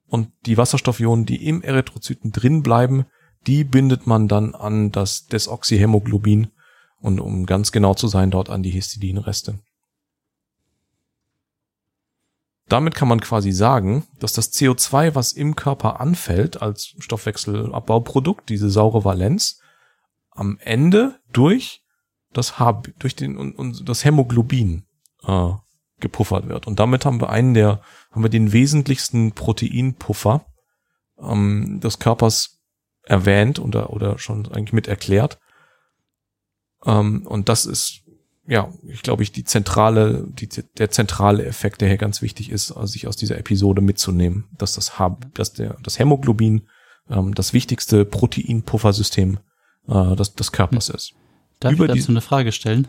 und die Wasserstoffionen, die im Erythrozyten drin bleiben, die bindet man dann an das Desoxyhämoglobin und um ganz genau zu sein, dort an die Histidinreste. Damit kann man quasi sagen, dass das CO2, was im Körper anfällt als Stoffwechselabbauprodukt, diese saure Valenz, am Ende durch das H, durch den und, das Hämoglobin äh, gepuffert wird. Und damit haben wir einen der, haben wir den wesentlichsten Proteinpuffer ähm, des Körpers erwähnt oder, oder schon eigentlich mit erklärt. Ähm, und das ist ja, ich glaube ich, die zentrale, die, der zentrale Effekt, der hier ganz wichtig ist, also sich aus dieser Episode mitzunehmen, dass das, dass der, das Hämoglobin ähm, das wichtigste Proteinpuffersystem äh, des, des Körpers hm. ist. Darf Über ich dazu eine Frage stellen?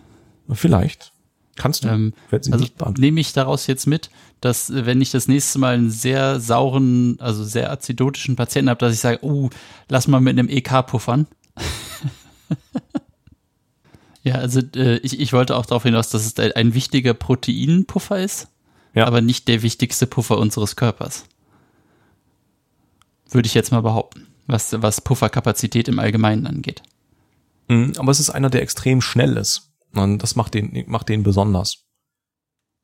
Vielleicht. Kannst du. Ähm, also nehme ich daraus jetzt mit, dass äh, wenn ich das nächste Mal einen sehr sauren, also sehr azidotischen Patienten habe, dass ich sage, oh, lass mal mit einem EK puffern. Ja, also äh, ich, ich wollte auch darauf hinaus, dass es ein wichtiger Proteinpuffer ist, ja. aber nicht der wichtigste Puffer unseres Körpers. Würde ich jetzt mal behaupten, was, was Pufferkapazität im Allgemeinen angeht. Mhm, aber es ist einer, der extrem schnell ist. Und das macht den, macht den besonders.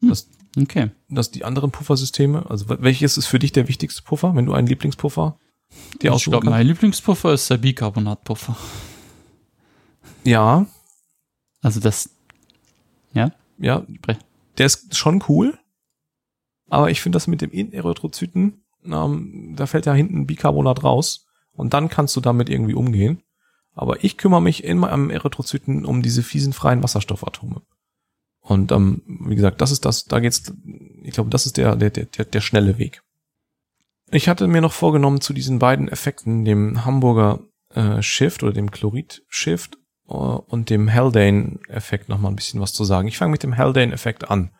Das, Okay. dass die anderen Puffersysteme, also welches ist für dich der wichtigste Puffer, wenn du einen Lieblingspuffer dir ich aussuchen glaube, kannst? mein Lieblingspuffer ist der Bicarbonatpuffer. Ja, Also das, ja, ja, der ist schon cool. Aber ich finde das mit dem Inerythrozyten, ähm, da fällt ja hinten Bicarbonat raus. Und dann kannst du damit irgendwie umgehen. Aber ich kümmere mich in meinem Erythrozyten um diese fiesen freien Wasserstoffatome. Und ähm, wie gesagt, das ist das, da geht's, ich glaube, das ist der, der, der, der, schnelle Weg. Ich hatte mir noch vorgenommen, zu diesen beiden Effekten, dem Hamburger äh, Shift oder dem Chlorid Shift und dem Haldane-Effekt noch mal ein bisschen was zu sagen. Ich fange mit dem Haldane-Effekt an.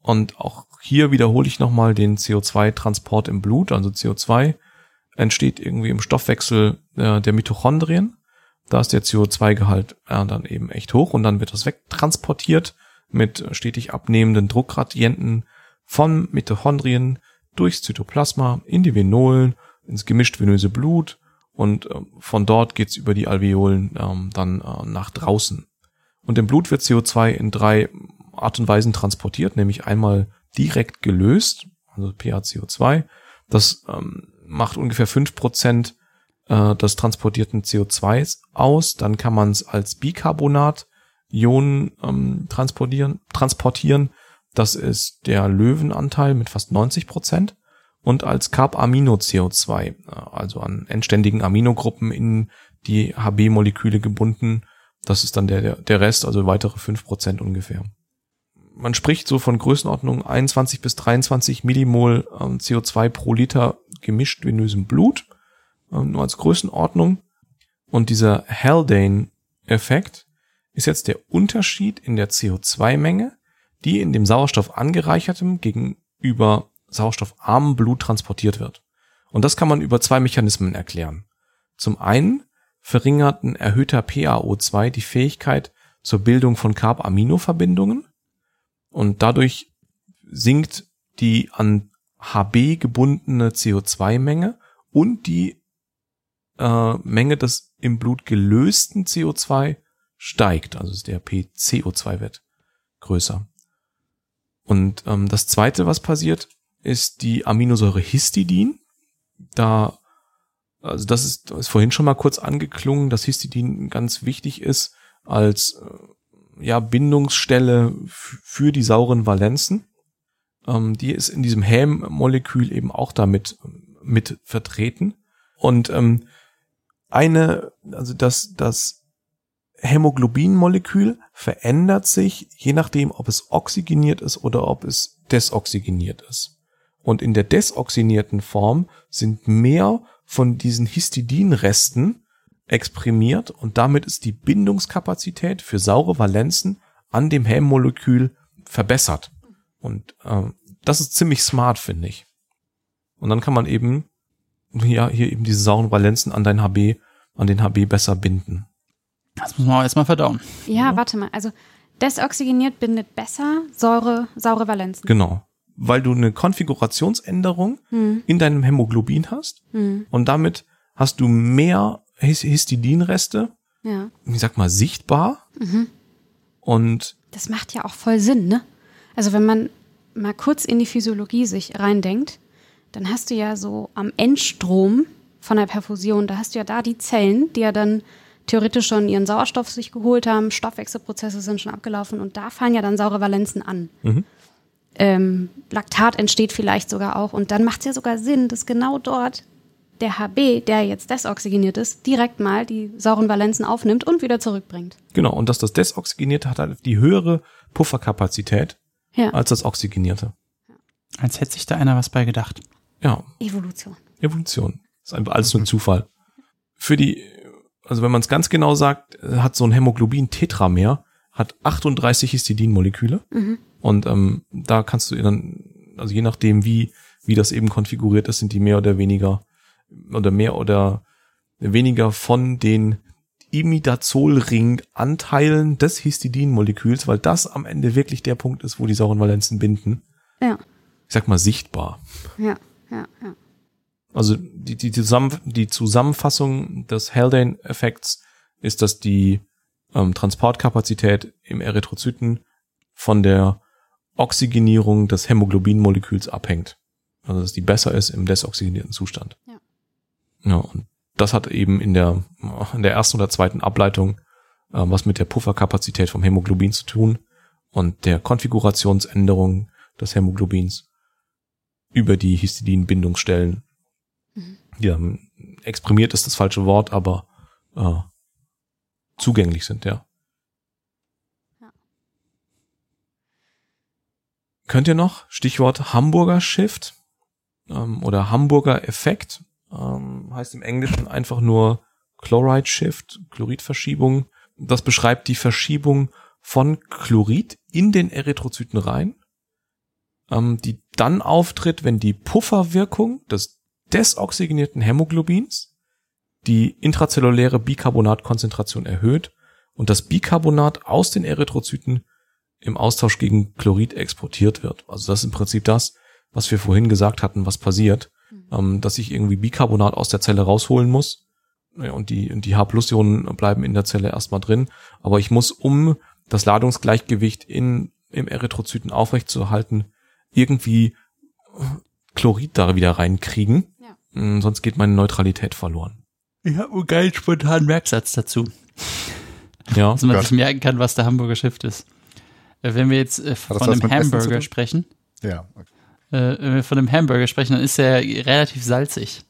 Und auch hier wiederhole ich nochmal den CO2-Transport im Blut. Also CO2 entsteht irgendwie im Stoffwechsel äh, der Mitochondrien. Da ist der CO2-Gehalt äh, dann eben echt hoch und dann wird das wegtransportiert mit stetig abnehmenden Druckgradienten von Mitochondrien durchs Zytoplasma in die Venolen, ins gemischt venöse Blut und ähm, von dort geht's über die Alveolen ähm, dann äh, nach draußen. Und im Blut wird CO2 in drei Art und Weisen transportiert, nämlich einmal direkt gelöst, also PaCO2. Das ähm, macht ungefähr fünf Prozent äh, des transportierten CO2s aus. Dann kann man es als Bicarbonat Ionen ähm, transportieren, transportieren. Das ist der Löwenanteil mit fast 90 Prozent. Und als Carb-Amino-CO2, äh, also an endständigen Aminogruppen in die HB-Moleküle gebunden. Das ist dann der, der, Rest, also weitere 5% ungefähr. Man spricht so von Größenordnung 21 bis 23 Millimol ähm, CO2 pro Liter gemischt venösem Blut. Ähm, nur als Größenordnung. Und dieser Haldane-Effekt ist jetzt der Unterschied in der CO2-Menge, die in dem Sauerstoff angereichertem gegenüber sauerstoffarmem Blut transportiert wird. Und das kann man über zwei Mechanismen erklären. Zum einen verringert ein erhöhter PaO2 die Fähigkeit zur Bildung von Carb-Amino-Verbindungen und dadurch sinkt die an HB gebundene CO2-Menge und die äh, Menge des im Blut gelösten CO2 steigt, also der PCO2-Wert größer. Und ähm, das zweite, was passiert, ist die Aminosäure Histidin. Da, also das ist, ist vorhin schon mal kurz angeklungen, dass Histidin ganz wichtig ist als äh, ja, Bindungsstelle für die sauren Valenzen. Ähm, die ist in diesem Häm-Molekül eben auch damit mit vertreten. Und ähm, eine, also das, das Hämoglobin-Molekül verändert sich, je nachdem, ob es oxygeniert ist oder ob es desoxygeniert ist. Und in der desoxynierten Form sind mehr von diesen Histidinresten exprimiert und damit ist die Bindungskapazität für saure Valenzen an dem Hämmolekül verbessert. Und ähm, das ist ziemlich smart, finde ich. Und dann kann man eben ja hier eben diese sauren Valenzen an dein HB, an den HB besser binden. Das muss man auch erstmal verdauen. Ja, warte mal. Also desoxygeniert bindet besser Säure, saure Valenzen. Genau. Weil du eine Konfigurationsänderung Hm, in deinem Hämoglobin hast hm, und damit hast du mehr His- Histidinreste, ja. ich sag mal, sichtbar. Mhm. Und Das macht ja auch voll Sinn, ne? Also wenn man mal kurz in die Physiologie sich reindenkt, dann hast du ja so am Endstrom von der Perfusion, da hast du ja da die Zellen, die ja dann theoretisch schon ihren Sauerstoff sich geholt haben, Stoffwechselprozesse sind schon abgelaufen und da fallen ja dann saure Valenzen an. Mhm. Ähm, Laktat entsteht vielleicht sogar auch und dann macht es ja sogar Sinn, dass genau dort der HB, der jetzt desoxygeniert ist, direkt mal die sauren Valenzen aufnimmt und wieder zurückbringt. genau, und dass das Desoxygenierte hat halt die höhere Pufferkapazität Ja, als das Oxygenierte. Als hätte sich da einer was bei gedacht. Ja, Evolution. Evolution. Ist einfach alles nur ein Zufall. Für die, also wenn man es ganz genau sagt, hat so ein Hämoglobin Tetramer, hat 38 Histidinmoleküle. Mhm. Und ähm, da kannst du dann, also je nachdem, wie, wie das eben konfiguriert ist, sind die mehr oder weniger oder mehr oder weniger von den Imidazolring-Anteilen des Histidinmoleküls, weil das am Ende wirklich der Punkt ist, wo die sauren Valenzen binden. Ja, Ich sag mal sichtbar. ja, ja, ja. Also die, die, Zusammen die Zusammenfassung des Haldane-Effekts ist, dass die ähm, Transportkapazität im Erythrozyten von der Oxygenierung des Hämoglobinmoleküls abhängt. Also dass die besser ist im desoxygenierten Zustand. Ja. Ja, und das hat eben in der, in der ersten oder zweiten Ableitung äh, was mit der Pufferkapazität vom Hämoglobin zu tun und der Konfigurationsänderung des Hämoglobins über die Histidin-Bindungsstellen. Mhm. Ja, exprimiert ist das falsche Wort, aber äh, zugänglich sind, ja. Ja. Könnt ihr noch Stichwort Hamburger Shift ähm, oder Hamburger Effekt ähm, heißt im Englischen einfach nur Chloride Shift, Chloridverschiebung. Das beschreibt die Verschiebung von Chlorid in den Erythrozyten rein, ähm, die dann auftritt, wenn die Pufferwirkung des desoxygenierten Hämoglobins die intrazelluläre Bicarbonatkonzentration erhöht und das Bicarbonat aus den Erythrozyten im Austausch gegen Chlorid exportiert wird. Also das ist im Prinzip das, was wir vorhin gesagt hatten, was passiert, ähm, dass ich irgendwie Bicarbonat aus der Zelle rausholen muss ja, und die, und die H-Plus-Ionen bleiben in der Zelle erstmal drin. Aber ich muss, um das Ladungsgleichgewicht in, im Erythrozyten aufrechtzuerhalten, irgendwie Chlorid da wieder reinkriegen. Ja. Mm, Sonst geht meine Neutralität verloren. Ich habe einen geilen spontanen Merksatz dazu, Ja. dass man Gott. sich merken kann, was der Hamburger Shift ist. Äh, Wenn wir jetzt äh, von einem Hamburger sprechen, Ja, okay. äh, wenn wir von einem Hamburger sprechen, dann ist er relativ salzig.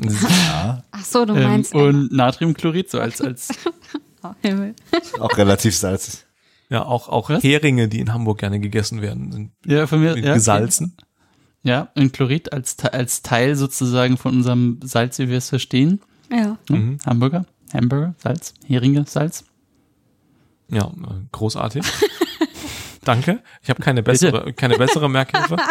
ja, Ach so, du Ähm, meinst. und Natriumchlorid so als, als oh, Himmel. auch relativ salzig. Ja, auch, auch Was? Heringe, die in Hamburg gerne gegessen werden, sind ja, von mir, ja, gesalzen. Okay. Ja, und Chlorid als, als Teil sozusagen von unserem Salz, wie wir es verstehen. Ja. Ne? Mhm. Hamburger, Hamburger, Salz, Heringe, Salz. Ja, großartig. Danke. Ich habe keine bessere, keine bessere Merkhilfe.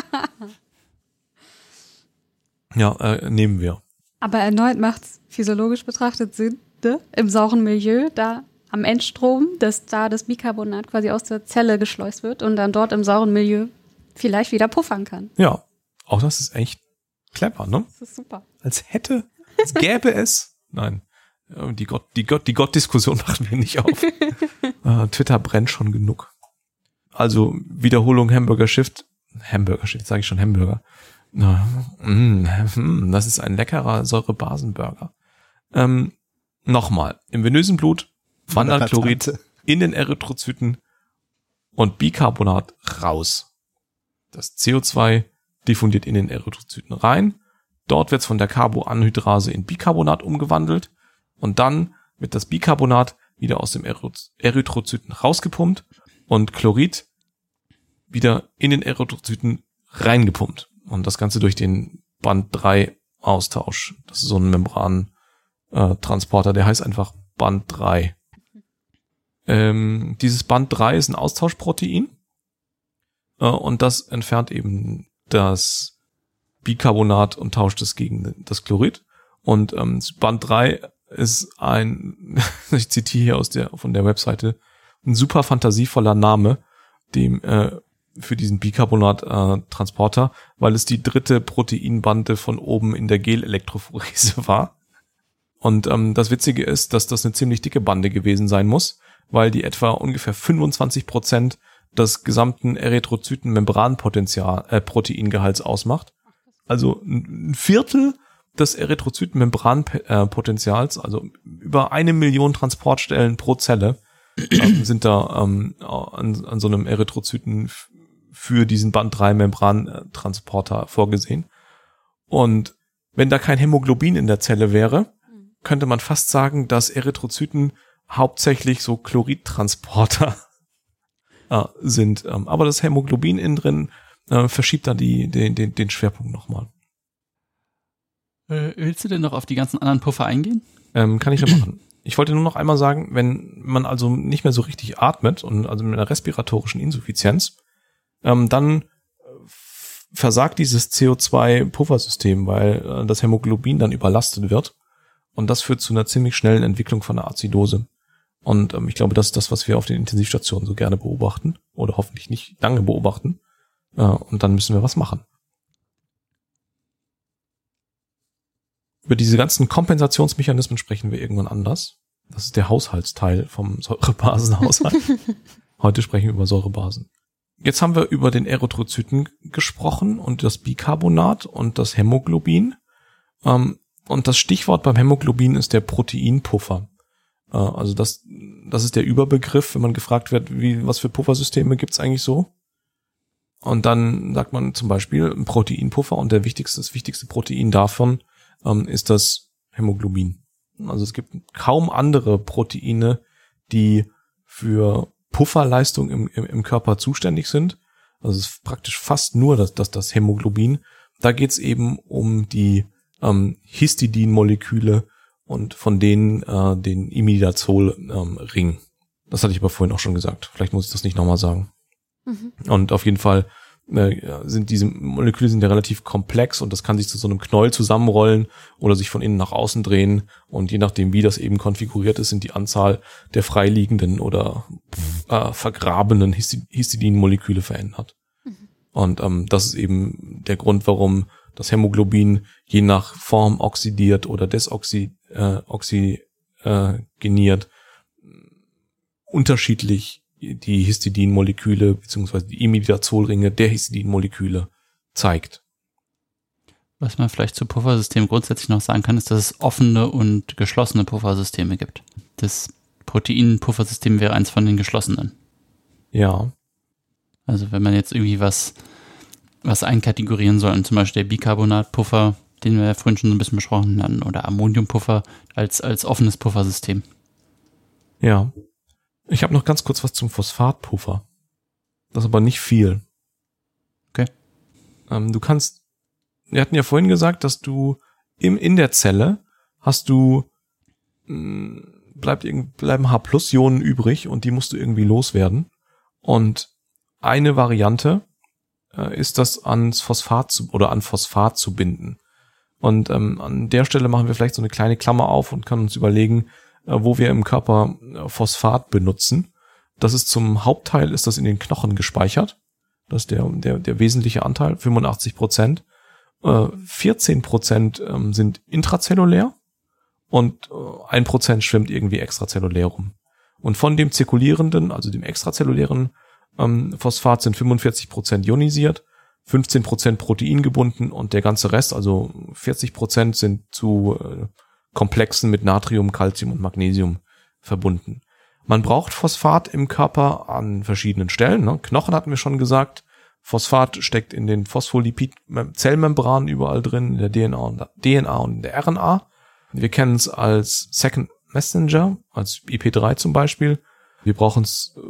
Ja, äh, nehmen wir. Aber erneut macht es physiologisch betrachtet Sinn, ne? im sauren Milieu, da am Endstrom, dass da das Bicarbonat quasi aus der Zelle geschleust wird und dann dort im sauren Milieu vielleicht wieder puffern kann. Ja, auch das ist echt clever, ne? Das ist super. Als hätte, als gäbe es. Nein, die Gott, die Gott, die Gott-Diskussion machen wir nicht auf. äh, Twitter brennt schon genug. Also Wiederholung Hamburger Shift, Hamburger Shift, sage ich schon Hamburger. Mm, hm, das ist ein leckerer Säurebasenburger. Ähm, Nochmal, im venösen Blut wandert Chlorid in den Erythrozyten und Bicarbonat raus. Das CO2 diffundiert in den Erythrozyten rein. Dort wird es von der Carboanhydrase in Bicarbonat umgewandelt und dann wird das Bicarbonat wieder aus dem Eryth- Erythrozyten rausgepumpt und Chlorid wieder in den Erythrozyten reingepumpt. Und das Ganze durch den Band 3 Austausch. Das ist so ein Membran-Transporter, der heißt einfach Band 3. Ähm, dieses Band 3 ist ein Austauschprotein äh, und das entfernt eben das Bicarbonat und tauscht es gegen das Chlorid. Und ähm, Band 3 ist ein, ich zitiere hier aus der, von der Webseite, ein super fantasievoller Name, dem äh, für diesen Bicarbonat-Transporter, weil es die dritte Proteinbande von oben in der Gel-Elektrophorese war. Und ähm, das Witzige ist, dass das eine ziemlich dicke Bande gewesen sein muss, weil die etwa ungefähr 25 Prozent des gesamten Erythrozyten-Membranpotenzial, äh, Proteingehalts ausmacht. Also ein Viertel des Erythrozyten-Membranpotenzials, also über eine Million Transportstellen pro Zelle, ähm, sind da ähm, an, an so einem Erythrozyten für diesen Band 3 Membrantransporter vorgesehen. Und wenn da kein Hämoglobin in der Zelle wäre, könnte man fast sagen, dass Erythrozyten hauptsächlich so Chloridtransporter äh, sind. Ähm, aber das Hämoglobin innen drin äh, verschiebt da die, den, den, den Schwerpunkt nochmal. Äh, willst du denn noch auf die ganzen anderen Puffer eingehen? Ähm, kann ich ja machen. Ich wollte nur noch einmal sagen, wenn man also nicht mehr so richtig atmet und also mit einer respiratorischen Insuffizienz, ähm, dann äh, versagt dieses CO2-Puffersystem, weil äh, das Hämoglobin dann überlastet wird. Und das führt zu einer ziemlich schnellen Entwicklung von einer Azidose. Und ähm, ich glaube, das ist das, was wir auf den Intensivstationen so gerne beobachten oder hoffentlich nicht lange beobachten. Äh, und dann müssen wir was machen. Über diese ganzen Kompensationsmechanismen sprechen wir irgendwann anders. Das ist der Haushaltsteil vom Säurebasenhaushalt. Heute sprechen wir über Säurebasen. Jetzt haben wir über den Erythrozyten gesprochen und das Bicarbonat und das Hämoglobin. Ähm, und das Stichwort beim Hämoglobin ist der Proteinpuffer. Äh, also das, das ist der Überbegriff, wenn man gefragt wird, wie, was für Puffersysteme gibt's eigentlich so? Und dann sagt man zum Beispiel ein Proteinpuffer und der wichtigste, das wichtigste Protein davon ähm, ist das Hämoglobin. Also es gibt kaum andere Proteine, die für Pufferleistung im, im, im Körper zuständig sind. Also es ist praktisch fast nur das, das, das Hämoglobin. Da geht's eben um die ähm, Histidin-Moleküle und von denen äh, den Imidazol-Ring. Ähm, das hatte ich aber vorhin auch schon gesagt. Vielleicht muss ich das nicht nochmal sagen. Mhm. Und auf jeden Fall sind diese Moleküle sind ja relativ komplex und das kann sich zu so einem Knäuel zusammenrollen oder sich von innen nach außen drehen und je nachdem, wie das eben konfiguriert ist, sind die Anzahl der freiliegenden oder äh, vergrabenen Histidin-Moleküle verändert. Mhm. Und ähm, das ist eben der Grund, warum das Hämoglobin je nach Form oxidiert oder desoxygeniert äh, oxy, äh, unterschiedlich die Histidin-Moleküle beziehungsweise die Imidazolringe der Histidin-Moleküle zeigt. Was man vielleicht zu Puffersystemen grundsätzlich noch sagen kann, ist, dass es offene und geschlossene Puffersysteme gibt. Das Protein-Puffersystem wäre eins von den geschlossenen. Ja. Also wenn man jetzt irgendwie was, was einkategorieren soll, zum Beispiel der Bicarbonat-Puffer, den wir ja vorhin schon so ein bisschen besprochen hatten, oder Ammoniumpuffer als, als offenes Puffersystem. Ja. Ich habe noch ganz kurz was zum Phosphatpuffer. Das ist aber nicht viel. Okay. Ähm, du kannst, wir hatten ja vorhin gesagt, dass du im, in der Zelle hast du, mh, hm, bleibt, bleiben H-Plus-Ionen übrig und die musst du irgendwie loswerden. Und eine Variante äh, ist das ans Phosphat zu, oder an Phosphat zu binden. Und ähm, an der Stelle machen wir vielleicht so eine kleine Klammer auf und können uns überlegen, wo wir im Körper äh, Phosphat benutzen. Das ist zum Hauptteil ist das in den Knochen gespeichert. Das ist der, der, der wesentliche Anteil, 85 Prozent. Äh, 14 Prozent ähm, sind intrazellulär und äh, ein Prozent schwimmt irgendwie extrazellulär rum. Und von dem zirkulierenden, also dem extrazellulären ähm, Phosphat sind 45 Prozent ionisiert, 15 Prozent Protein gebunden und der ganze Rest, also 40 Prozent sind zu äh, Komplexen mit Natrium, Calcium und Magnesium verbunden. Man braucht Phosphat im Körper an verschiedenen Stellen. Ne? Knochen hatten wir schon gesagt. Phosphat steckt in den Phospholipid-Zellmembranen überall drin, in der DNA und, der DNA und in der RNA. Wir kennen es als Second Messenger, als IP3 zum Beispiel. Wir brauchen es äh,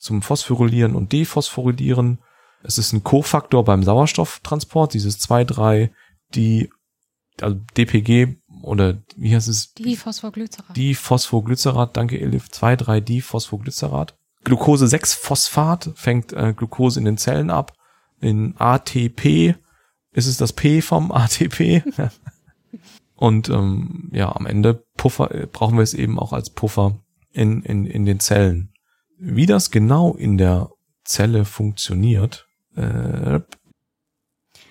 zum Phosphorylieren und Dephosphorylieren. Es ist ein Kofaktor beim Sauerstofftransport, dieses 2,3, die also DPG oder wie heißt es? Diphosphoglycerat. Diphosphoglycerat, danke Elif, 2,3-Diphosphoglycerat. Glucose 6-Phosphat fängt äh, Glucose in den Zellen ab. In ATP ist es das P vom ATP. Und ähm, ja, am Ende Puffer äh, brauchen wir es eben auch als Puffer in, in, in den Zellen. Wie das genau in der Zelle funktioniert, äh,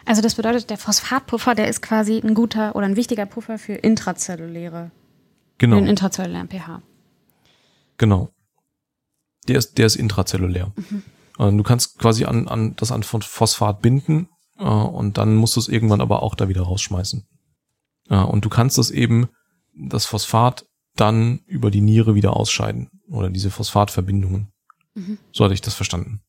also das bedeutet, der Phosphatpuffer, der ist quasi ein guter oder ein wichtiger Puffer für intrazelluläre, genau. den intrazellulären pH. Genau. Der ist, der ist intrazellulär. Mhm. Äh, du kannst quasi an, an das an Phosphat binden äh, und dann musst du es irgendwann aber auch da wieder rausschmeißen. Äh, und du kannst das eben, das Phosphat dann über die Niere wieder ausscheiden oder diese Phosphatverbindungen. Mhm. So hatte ich das verstanden.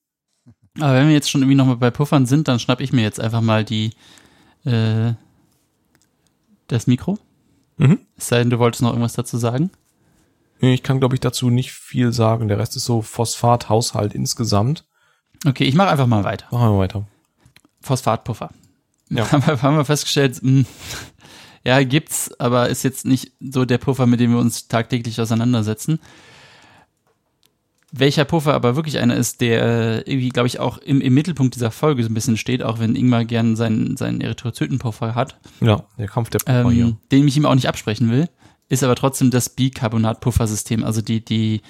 Aber wenn wir jetzt schon irgendwie nochmal bei Puffern sind, dann schnapp ich mir jetzt einfach mal die äh, das Mikro. Mhm. Es sei denn, du wolltest noch irgendwas dazu sagen. Ich kann, glaube ich, dazu nicht viel sagen. Der Rest ist so Phosphathaushalt insgesamt. Okay, ich mache einfach mal weiter. Machen wir weiter. Phosphatpuffer. Ja. Haben, wir, haben wir festgestellt, mh, hm, ja, gibt's, aber ist jetzt nicht so der Puffer, mit dem wir uns tagtäglich auseinandersetzen. Welcher Puffer aber wirklich einer ist, der äh, irgendwie, glaube ich, auch im, im Mittelpunkt dieser Folge so ein bisschen steht, auch wenn Ingmar gern seinen, seinen Erythrozytenpuffer hat. Ja, der Kampf der Puffer ähm, hier. Den ich ihm auch nicht absprechen will, ist aber trotzdem das Bicarbonat-Puffersystem, also die, die,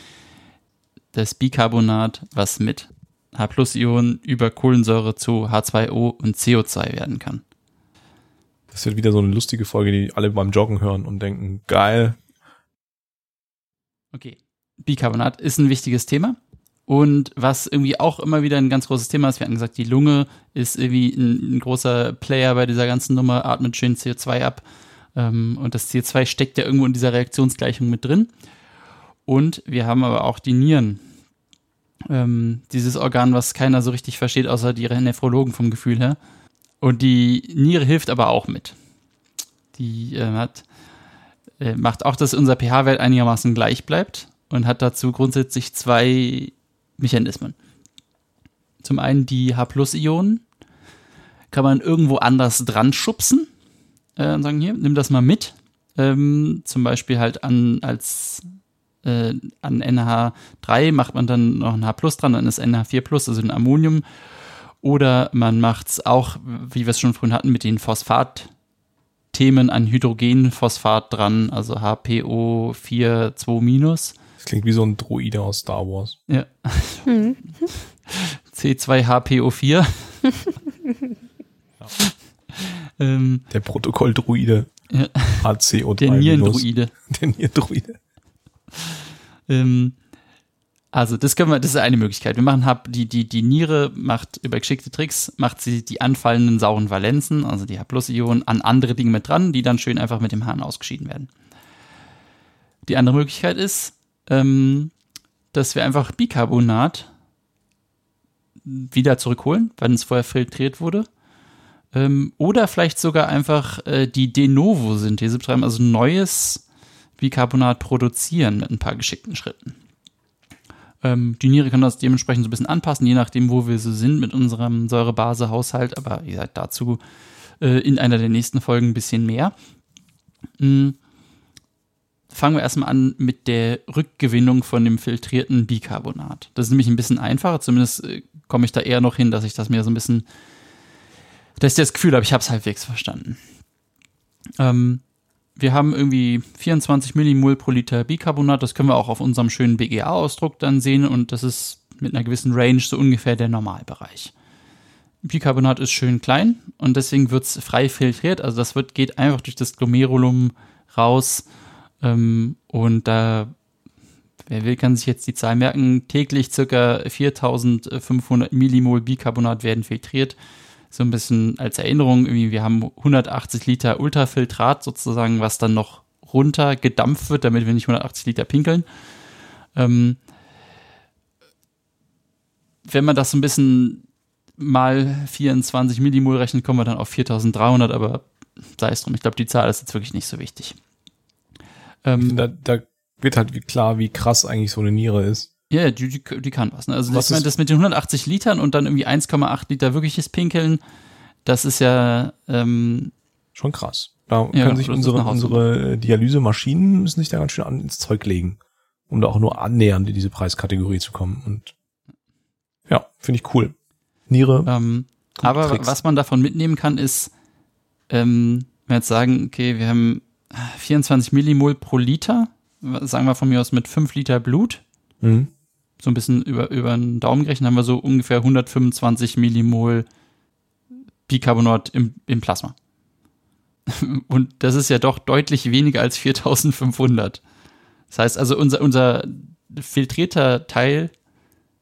das Bicarbonat, was mit H-Ionen über Kohlensäure zu H2O und CO2 werden kann. Das wird wieder so eine lustige Folge, die alle beim Joggen hören und denken, geil. Okay. Bicarbonat ist ein wichtiges Thema. Und was irgendwie auch immer wieder ein ganz großes Thema ist, wir hatten gesagt, die Lunge ist irgendwie ein, ein großer Player bei dieser ganzen Nummer, atmet schön CO2 ab. Ähm, und das CO2 steckt ja irgendwo in dieser Reaktionsgleichung mit drin. Und wir haben aber auch die Nieren. Ähm, dieses Organ, was keiner so richtig versteht, außer die Nephrologen vom Gefühl her. Und die Niere hilft aber auch mit. Die äh, hat, äh, macht auch, dass unser pH-Wert einigermaßen gleich bleibt und hat dazu grundsätzlich zwei Mechanismen. Zum einen die H-Ionen kann man irgendwo anders dran schubsen äh, und sagen, hier, nimm das mal mit. Ähm, zum Beispiel halt an als äh, an NH3 macht man dann noch ein H plus dran, dann ist NH4 plus, also ein Ammonium. Oder man macht es auch, wie wir es schon vorhin hatten, mit den Phosphat-Themen an Hydrogenphosphat dran, also HPO42 minus. Das klingt wie so ein Droide aus Star Wars. Ja. Hm. C2HPO4. ähm, Der Protokolldruide. Ja. HCO3. Der Nierendruide. Der Nierendruide. Ähm, also das können wir, das ist eine Möglichkeit. Wir machen hab, die, die, die Niere macht über geschickte Tricks, macht sie die anfallenden sauren Valenzen, also die H-Ionen, an andere Dinge mit dran, die dann schön einfach mit dem Hahn ausgeschieden werden. Die andere Möglichkeit ist, ähm, dass wir einfach Bicarbonat wieder zurückholen, wenn es vorher filtriert wurde. Ähm, oder vielleicht sogar einfach äh, die De Novo-Synthese betreiben, also neues Bicarbonat produzieren mit ein paar geschickten Schritten. Ähm, die Niere kann das dementsprechend so ein bisschen anpassen, je nachdem, wo wir so sind mit unserem Säurebase-Haushalt. Aber wie gesagt, dazu äh, in einer der nächsten Folgen ein bisschen mehr. Mhm. Fangen wir erstmal an mit der Rückgewinnung von dem filtrierten Bicarbonat. Das ist nämlich ein bisschen einfacher, zumindest äh, komme ich da eher noch hin, dass ich das mir so ein bisschen, dass ich das Gefühl habe, ich habe es halbwegs verstanden. Ähm, wir haben irgendwie 24 Millimol pro Liter Bicarbonat. Das können wir auch auf unserem schönen BGA-Ausdruck dann sehen und das ist mit einer gewissen Range so ungefähr der Normalbereich. Bicarbonat ist schön klein und deswegen wird es frei filtriert. Also das wird, geht einfach durch das Glomerulum raus ähm, und da, wer will, kann sich jetzt die Zahl merken. Täglich circa 4500 Millimol Bicarbonat werden filtriert so ein bisschen als Erinnerung, irgendwie, wir haben 180 Liter Ultrafiltrat sozusagen, was dann noch runter gedampft wird, damit wir nicht 180 Liter pinkeln. Ähm, wenn man das so ein bisschen mal 24 Millimol rechnet, kommen wir dann auf 4300, aber sei es drum. Ich glaube, die Zahl ist jetzt wirklich nicht so wichtig. Ähm, da, da wird halt klar, wie krass eigentlich so eine Niere ist. Ja, die, die, die kann was. Ne? Also was ich meine, das mit den 180 Litern und dann irgendwie 1,8 Liter wirkliches Pinkeln, das ist ja ähm, schon krass. Da ja, können sich unsere, unsere äh, Dialysemaschinen müssen sich da ganz schön an, ins Zeug legen, um da auch nur annähernd in diese Preiskategorie zu kommen. Und ja, finde ich cool. Niere. Ähm, aber Tricks. was man davon mitnehmen kann, ist, ähm, wenn wir jetzt sagen, okay, wir haben 24 Millimol pro Liter, sagen wir von mir aus mit 5 Liter Blut. Mhm so ein bisschen über, über den Daumen gerechnet, haben wir so ungefähr 125 Millimol Bicarbonat im, im Plasma. Und das ist ja doch deutlich weniger als 4500. Das heißt also, unser, unser filtrierter Teil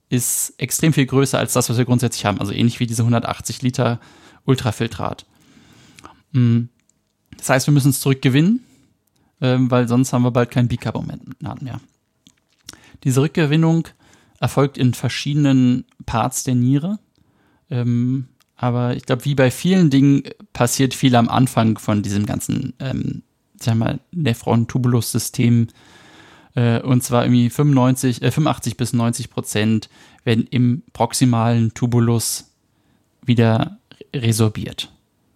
ist extrem viel größer als das, was wir grundsätzlich haben. Also ähnlich wie diese 180 Liter Ultrafiltrat. Hm. Das heißt, wir müssen es zurückgewinnen, ähm, weil sonst haben wir bald kein Bicarbonat mehr. Diese Rückgewinnung erfolgt in verschiedenen Parts der Niere. Ähm, aber ich glaube, wie bei vielen Dingen passiert viel am Anfang von diesem ganzen, ähm, sag mal, Nephron-Tubulus-System. Äh, und zwar irgendwie 95, äh, 85 bis 90 Prozent werden im proximalen Tubulus wieder resorbiert.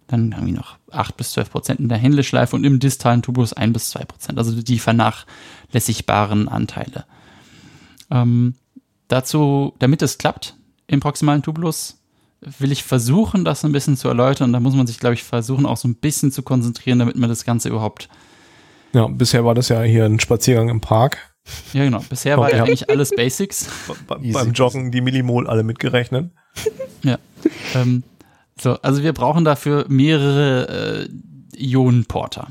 Dann haben wir noch 8 bis 12 Prozent in der Händelschleife und im distalen Tubulus 1 bis 2 Prozent. Also die vernachlässigbaren Anteile. Ähm, dazu, damit es klappt im proximalen Tubulus, will ich versuchen, das ein bisschen zu erläutern. Da muss man sich, glaube ich, versuchen, auch so ein bisschen zu konzentrieren, damit man das Ganze überhaupt. Ja, bisher war das ja hier ein Spaziergang im Park. Ja, genau. Bisher war ja eigentlich alles Basics. beim Joggen die Millimol alle mitgerechnet. Ja. Ähm, so, also wir brauchen dafür mehrere äh, Ionenporter.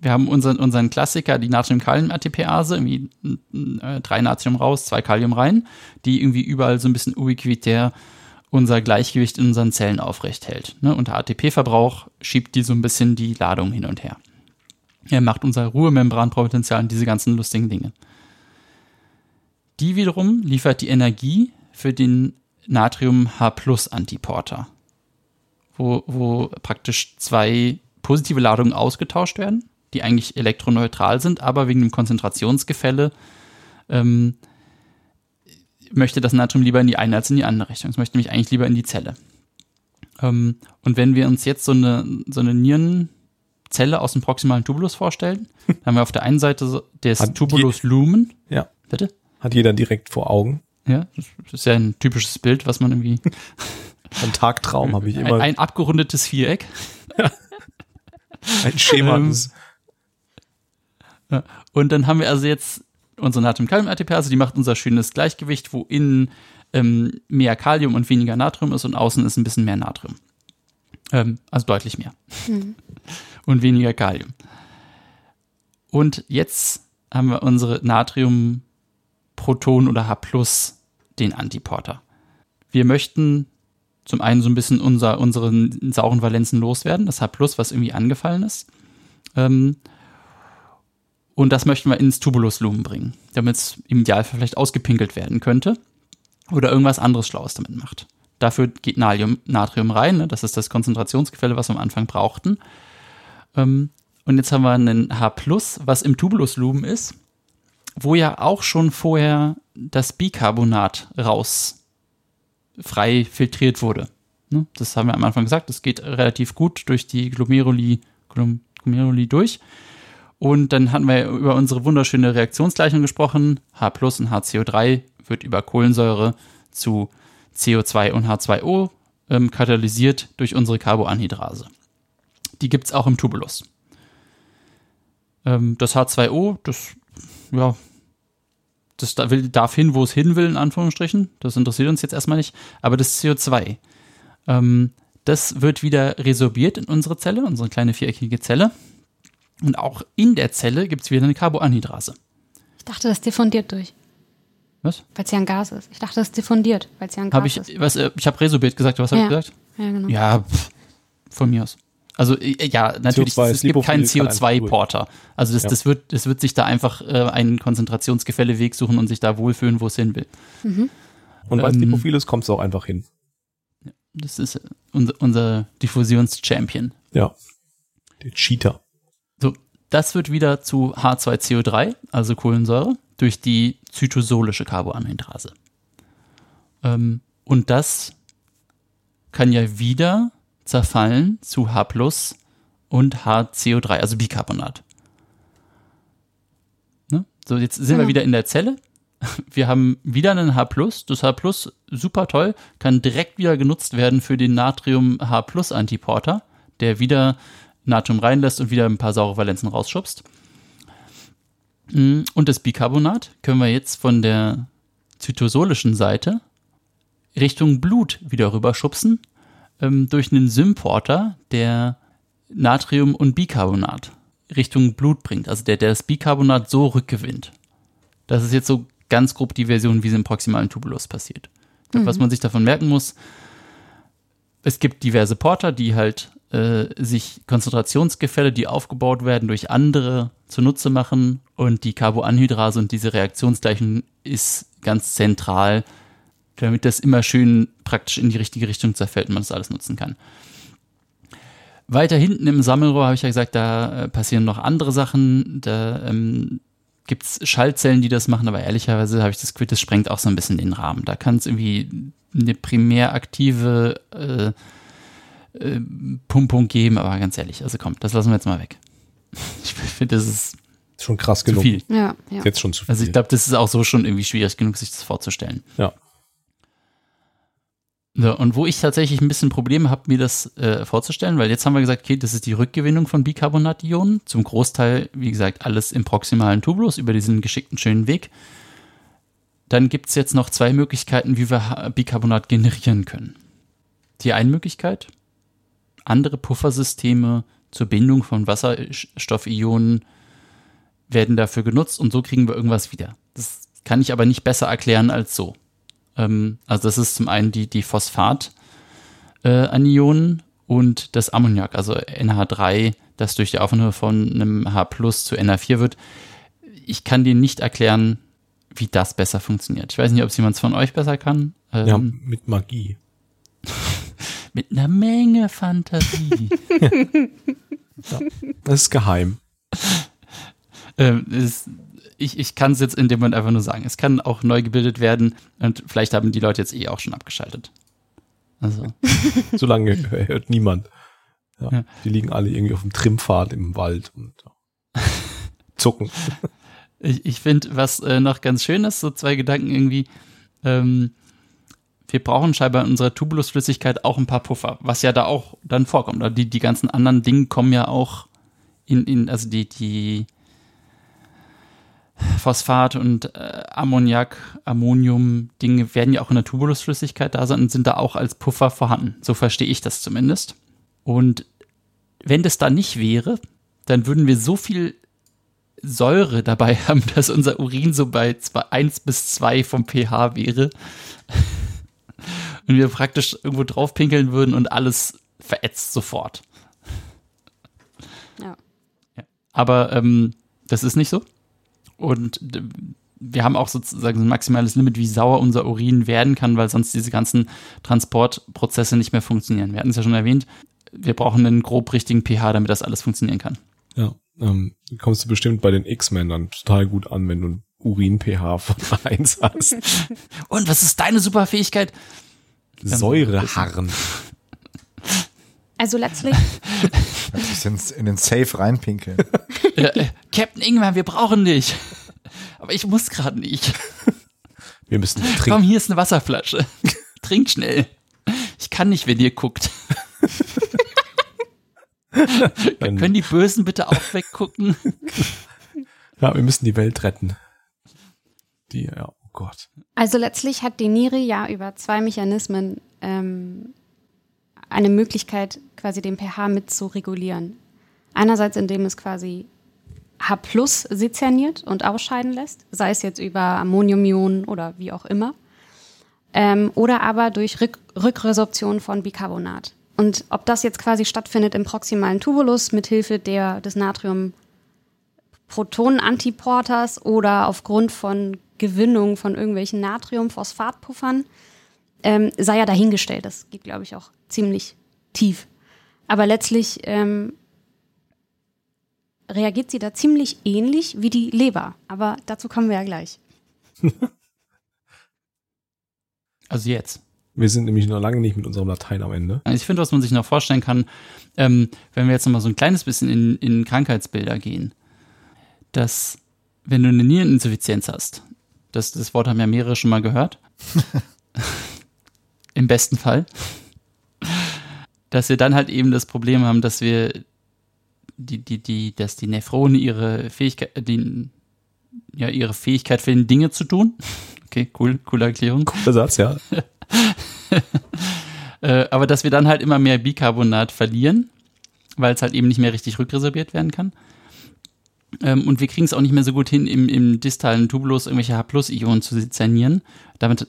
Wir haben unseren, unseren Klassiker, die Natrium-Kalium-ATPase, irgendwie äh, drei Natrium raus, zwei Kalium rein, die irgendwie überall so ein bisschen ubiquitär unser Gleichgewicht in unseren Zellen aufrecht hält. Ne? Und der ATP-Verbrauch schiebt die so ein bisschen die Ladung hin und her. Er macht unser Ruhemembranpotential und diese ganzen lustigen Dinge. Die wiederum liefert die Energie für den Natrium-H-Plus-Antiporter, wo, wo praktisch zwei positive Ladungen ausgetauscht werden, die eigentlich elektroneutral sind, aber wegen dem Konzentrationsgefälle ähm, möchte das Natrium lieber in die eine als in die andere Richtung. Es möchte nämlich eigentlich lieber in die Zelle. Ähm, und wenn wir uns jetzt so eine, so eine Nierenzelle aus dem proximalen Tubulus vorstellen, dann haben wir auf der einen Seite des Hat Tubulus Lumen. Ja. Bitte? Hat jeder direkt vor Augen. Ja, das ist ja ein typisches Bild, was man irgendwie. Ein Tagtraum habe ich immer. Ein, ein abgerundetes Viereck. ein Schema. Ähm, Und dann haben wir also jetzt unsere Natrium-Kalium-ATPase, die macht unser schönes Gleichgewicht, wo innen ähm, mehr Kalium und weniger Natrium ist und außen ist ein bisschen mehr Natrium. Ähm, also deutlich mehr. Und weniger Kalium. Und jetzt haben wir unsere Natrium-Proton oder H+, den Antiporter. Wir möchten zum einen so ein bisschen unser, unseren sauren Valenzen loswerden, das H+, was irgendwie angefallen ist. Ähm, und das möchten wir ins Tubuluslumen bringen, damit es im Idealfall vielleicht ausgepinkelt werden könnte oder irgendwas anderes Schlaues damit macht. Dafür geht Nalium, Natrium rein, ne? das ist das Konzentrationsgefälle, was wir am Anfang brauchten. Ähm, und jetzt haben wir einen H+, was im Tubuluslumen ist, wo ja auch schon vorher das Bicarbonat raus frei filtriert wurde. Ne? Das haben wir am Anfang gesagt, das geht relativ gut durch die Glomeruli, Glom- Glomeruli durch. Und dann hatten wir über unsere wunderschöne Reaktionsgleichung gesprochen. H und HCO3 wird über Kohlensäure zu CO2 und H2O ähm, katalysiert durch unsere Carboanhydrase. Die gibt's auch im Tubulus. Ähm, das H2O, das, ja, das da- will, darf hin, wo es hin will, in Anführungsstrichen. Das interessiert uns jetzt erstmal nicht. Aber das CO2, ähm, das wird wieder resorbiert in unsere Zelle, unsere kleine viereckige Zelle. Und auch in der Zelle gibt es wieder eine Carboanhydrase. Ich dachte, das diffundiert durch, Was? weil es ja ein Gas ist. Ich dachte, das diffundiert, weil es ja ein Gas Habe ich, ist. was, äh, ich habe resorbiert gesagt, was habe Ja. ich gesagt? Ja, genau. Ja, pff, von mir aus. Also äh, ja, natürlich, CO2 es ist gibt keinen lipophil, kann einfach CO2-Porter. Also das, Ja. das, wird, das wird sich da einfach äh, einen Konzentrationsgefälleweg suchen und sich da wohlfühlen, wo es hin will. Und weil es ähm, lipophil ist, kommt es auch einfach hin. Das ist äh, unser, unser Diffusions-Champion. Ja. Der Cheater. So, das wird wieder zu H2CO3, also Kohlensäure, durch die zytosolische Carboanhydrase. Ähm, und das kann ja wieder zerfallen zu H und HCO3, also Bicarbonat. Ne? So, jetzt sind wir Genau. wieder in der Zelle. Wir haben wieder einen H+. Das H+, super toll, kann direkt wieder genutzt werden für den Natrium-H+-Antiporter, der wieder Natrium reinlässt und wieder ein paar saure Valenzen rausschubst. Mm, Und das Bicarbonat können wir jetzt von der zytosolischen Seite Richtung Blut wieder rüberschubsen ähm, durch einen Symporter, der Natrium und Bicarbonat Richtung Blut bringt, also der, der das Bicarbonat so rückgewinnt. Das ist jetzt so ganz grob die Version, wie es im proximalen Tubulus passiert. Glaub, Was man sich davon merken muss, es gibt diverse Porter, die halt äh, sich Konzentrationsgefälle, die aufgebaut werden, durch andere zunutze machen und die Carboanhydrase und diese Reaktionsgleichung ist ganz zentral, damit das immer schön praktisch in die richtige Richtung zerfällt und man das alles nutzen kann. Weiter hinten im Sammelrohr habe ich ja gesagt, da äh, passieren noch andere Sachen. Da ähm, gibt es Schaltzellen, die das machen, aber ehrlicherweise habe ich das Gefühl, das sprengt auch so ein bisschen den Rahmen. Da kann es irgendwie eine primär aktive äh, äh, Pumpung geben, aber ganz ehrlich, also komm, das lassen wir jetzt mal weg. Ich finde, das ist schon krass zu genug. viel. Ja, ja. Jetzt schon zu viel. Also ich glaube, das ist auch so schon irgendwie schwierig genug, sich das vorzustellen. ja. So, und wo ich tatsächlich ein bisschen Probleme habe, mir das äh, vorzustellen, weil jetzt haben wir gesagt, okay, das ist die Rückgewinnung von Bicarbonationen. Zum Großteil, wie gesagt, alles im proximalen Tubulus über diesen geschickten schönen Weg. Dann gibt es jetzt noch zwei Möglichkeiten, wie wir Bicarbonat generieren können. Die eine Möglichkeit, andere Puffersysteme zur Bindung von Wasserstoffionen werden dafür genutzt und so kriegen wir irgendwas wieder. Das kann ich aber nicht besser erklären als so. Ähm, also das ist zum einen die, die Phosphat-Anionen äh, und das Ammoniak, also NH3, das durch die Aufnahme von einem H plus zu NH4 wird. Ich kann dir nicht erklären, wie das besser funktioniert. Ich weiß nicht, ob es jemand von euch besser kann. Ähm, ja, mit Magie. mit einer Menge Fantasie. ja, das ist geheim. Ähm, ist, ich ich kann es jetzt in dem Moment einfach nur sagen. Es kann auch neu gebildet werden und vielleicht haben die Leute jetzt eh auch schon abgeschaltet. Also. Solange hört niemand. Ja, ja. Die liegen alle irgendwie auf dem Trimpfad im Wald und zucken. Ich, ich finde, was äh, noch ganz schön ist, so zwei Gedanken irgendwie. Ähm, wir brauchen scheinbar in unserer Tubulusflüssigkeit auch ein paar Puffer, was ja da auch dann vorkommt. Die, die ganzen anderen Dinge kommen ja auch in, in also die, die Phosphat und äh, Ammoniak, Ammonium-Dinge werden ja auch in der Tubulusflüssigkeit da sein und sind da auch als Puffer vorhanden. So verstehe ich das zumindest. Und wenn das da nicht wäre, dann würden wir so viel Säure dabei haben, dass unser Urin so bei 1 bis 2 vom pH wäre. und wir praktisch irgendwo drauf pinkeln würden und alles verätzt sofort. Ja. ja. Aber ähm, das ist nicht so. Und wir haben auch sozusagen ein maximales Limit, wie sauer unser Urin werden kann, weil sonst diese ganzen Transportprozesse nicht mehr funktionieren. Wir hatten es ja schon erwähnt, wir brauchen einen grob richtigen pH, damit das alles funktionieren kann. Ja, ähm, kommst du bestimmt bei den X-Men dann total gut an, wenn du ein Urin-pH von 1 hast. Und was ist deine Superfähigkeit? Säureharren. Also letztlich. in den Safe reinpinkeln. ja, äh, Captain Ingwer, wir brauchen dich. Aber ich muss gerade nicht. Wir müssen trinken. Komm, hier ist eine Wasserflasche. Trink schnell. Ich kann nicht, wenn ihr guckt. Können die Bösen bitte auch weggucken? Ja, wir müssen die Welt retten. Die, ja, oh Gott. Also letztlich hat die Niere ja über zwei Mechanismen ähm, eine Möglichkeit, quasi den pH mit zu regulieren. Einerseits, indem es quasi H plus sezerniert und ausscheiden lässt, sei es jetzt über Ammoniumionen oder wie auch immer. Ähm, oder aber durch Rück Rückresorption von Bicarbonat. Und ob das jetzt quasi stattfindet im proximalen Tubulus mithilfe der, des Natrium-Protonen-Antiporters oder aufgrund von Gewinnung von irgendwelchen Natrium-Phosphatpuffern, ähm, sei ja dahingestellt. Das geht, glaube ich, auch ziemlich tief. Aber letztlich ähm, reagiert sie da ziemlich ähnlich wie die Leber. Aber dazu kommen wir ja gleich. also jetzt. Wir sind nämlich noch lange nicht mit unserem Latein am Ende. Ich finde, was man sich noch vorstellen kann, ähm, wenn wir jetzt noch mal so ein kleines bisschen in, in Krankheitsbilder gehen, dass wenn du eine Niereninsuffizienz hast, das, das Wort haben ja mehrere schon mal gehört, im besten Fall, dass wir dann halt eben das Problem haben, dass wir die, die, die, dass die Nephrone ihre Fähigkeit, die, ja, ihre Fähigkeit finden, Dinge zu tun. Okay, cool, coole Erklärung. Cooler Satz, ja. äh, aber dass wir dann halt immer mehr Bicarbonat verlieren, weil es halt eben nicht mehr richtig rückresorbiert werden kann. Ähm, und wir kriegen es auch nicht mehr so gut hin, im, im distalen Tubulus irgendwelche H-Plus-Ionen zu sezernieren. Damit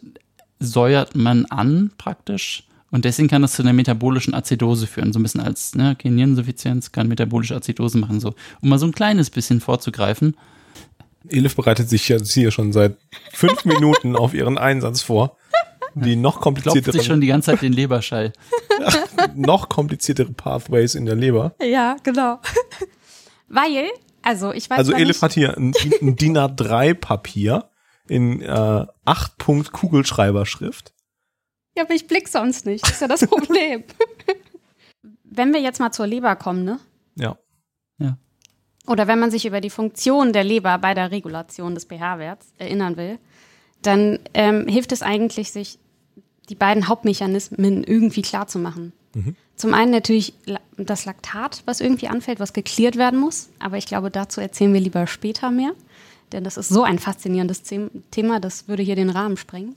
säuert man an praktisch und deswegen kann das zu einer metabolischen Azidose führen. So ein bisschen als, ne, okay, Niereninsuffizienz kann metabolische Azidose machen, so. Um mal so ein kleines bisschen vorzugreifen. Elif bereitet sich jetzt hier schon seit fünf Minuten auf ihren Einsatz vor. Die noch komplizierteren. sich schon die ganze Zeit den Leberschall. noch kompliziertere Pathways in der Leber. Ja, genau. Weil, also ich weiß Also Elif hat hier ein, ein DIN A3 Papier in äh, 8 Punkt Kugelschreiberschrift ja, aber ich blick sonst nicht. Das ist ja das Problem. wenn wir jetzt mal zur Leber kommen, ne? Ja. Ja. Oder wenn man sich über die Funktion der Leber bei der Regulation des pH-Werts erinnern will, dann ähm, hilft es eigentlich, sich die beiden Hauptmechanismen irgendwie klar zu machen. Mhm. Zum einen natürlich das Laktat, was irgendwie anfällt, was geklärt werden muss. Aber ich glaube, dazu erzählen wir lieber später mehr. Denn das ist so ein faszinierendes Thema, das würde hier den Rahmen sprengen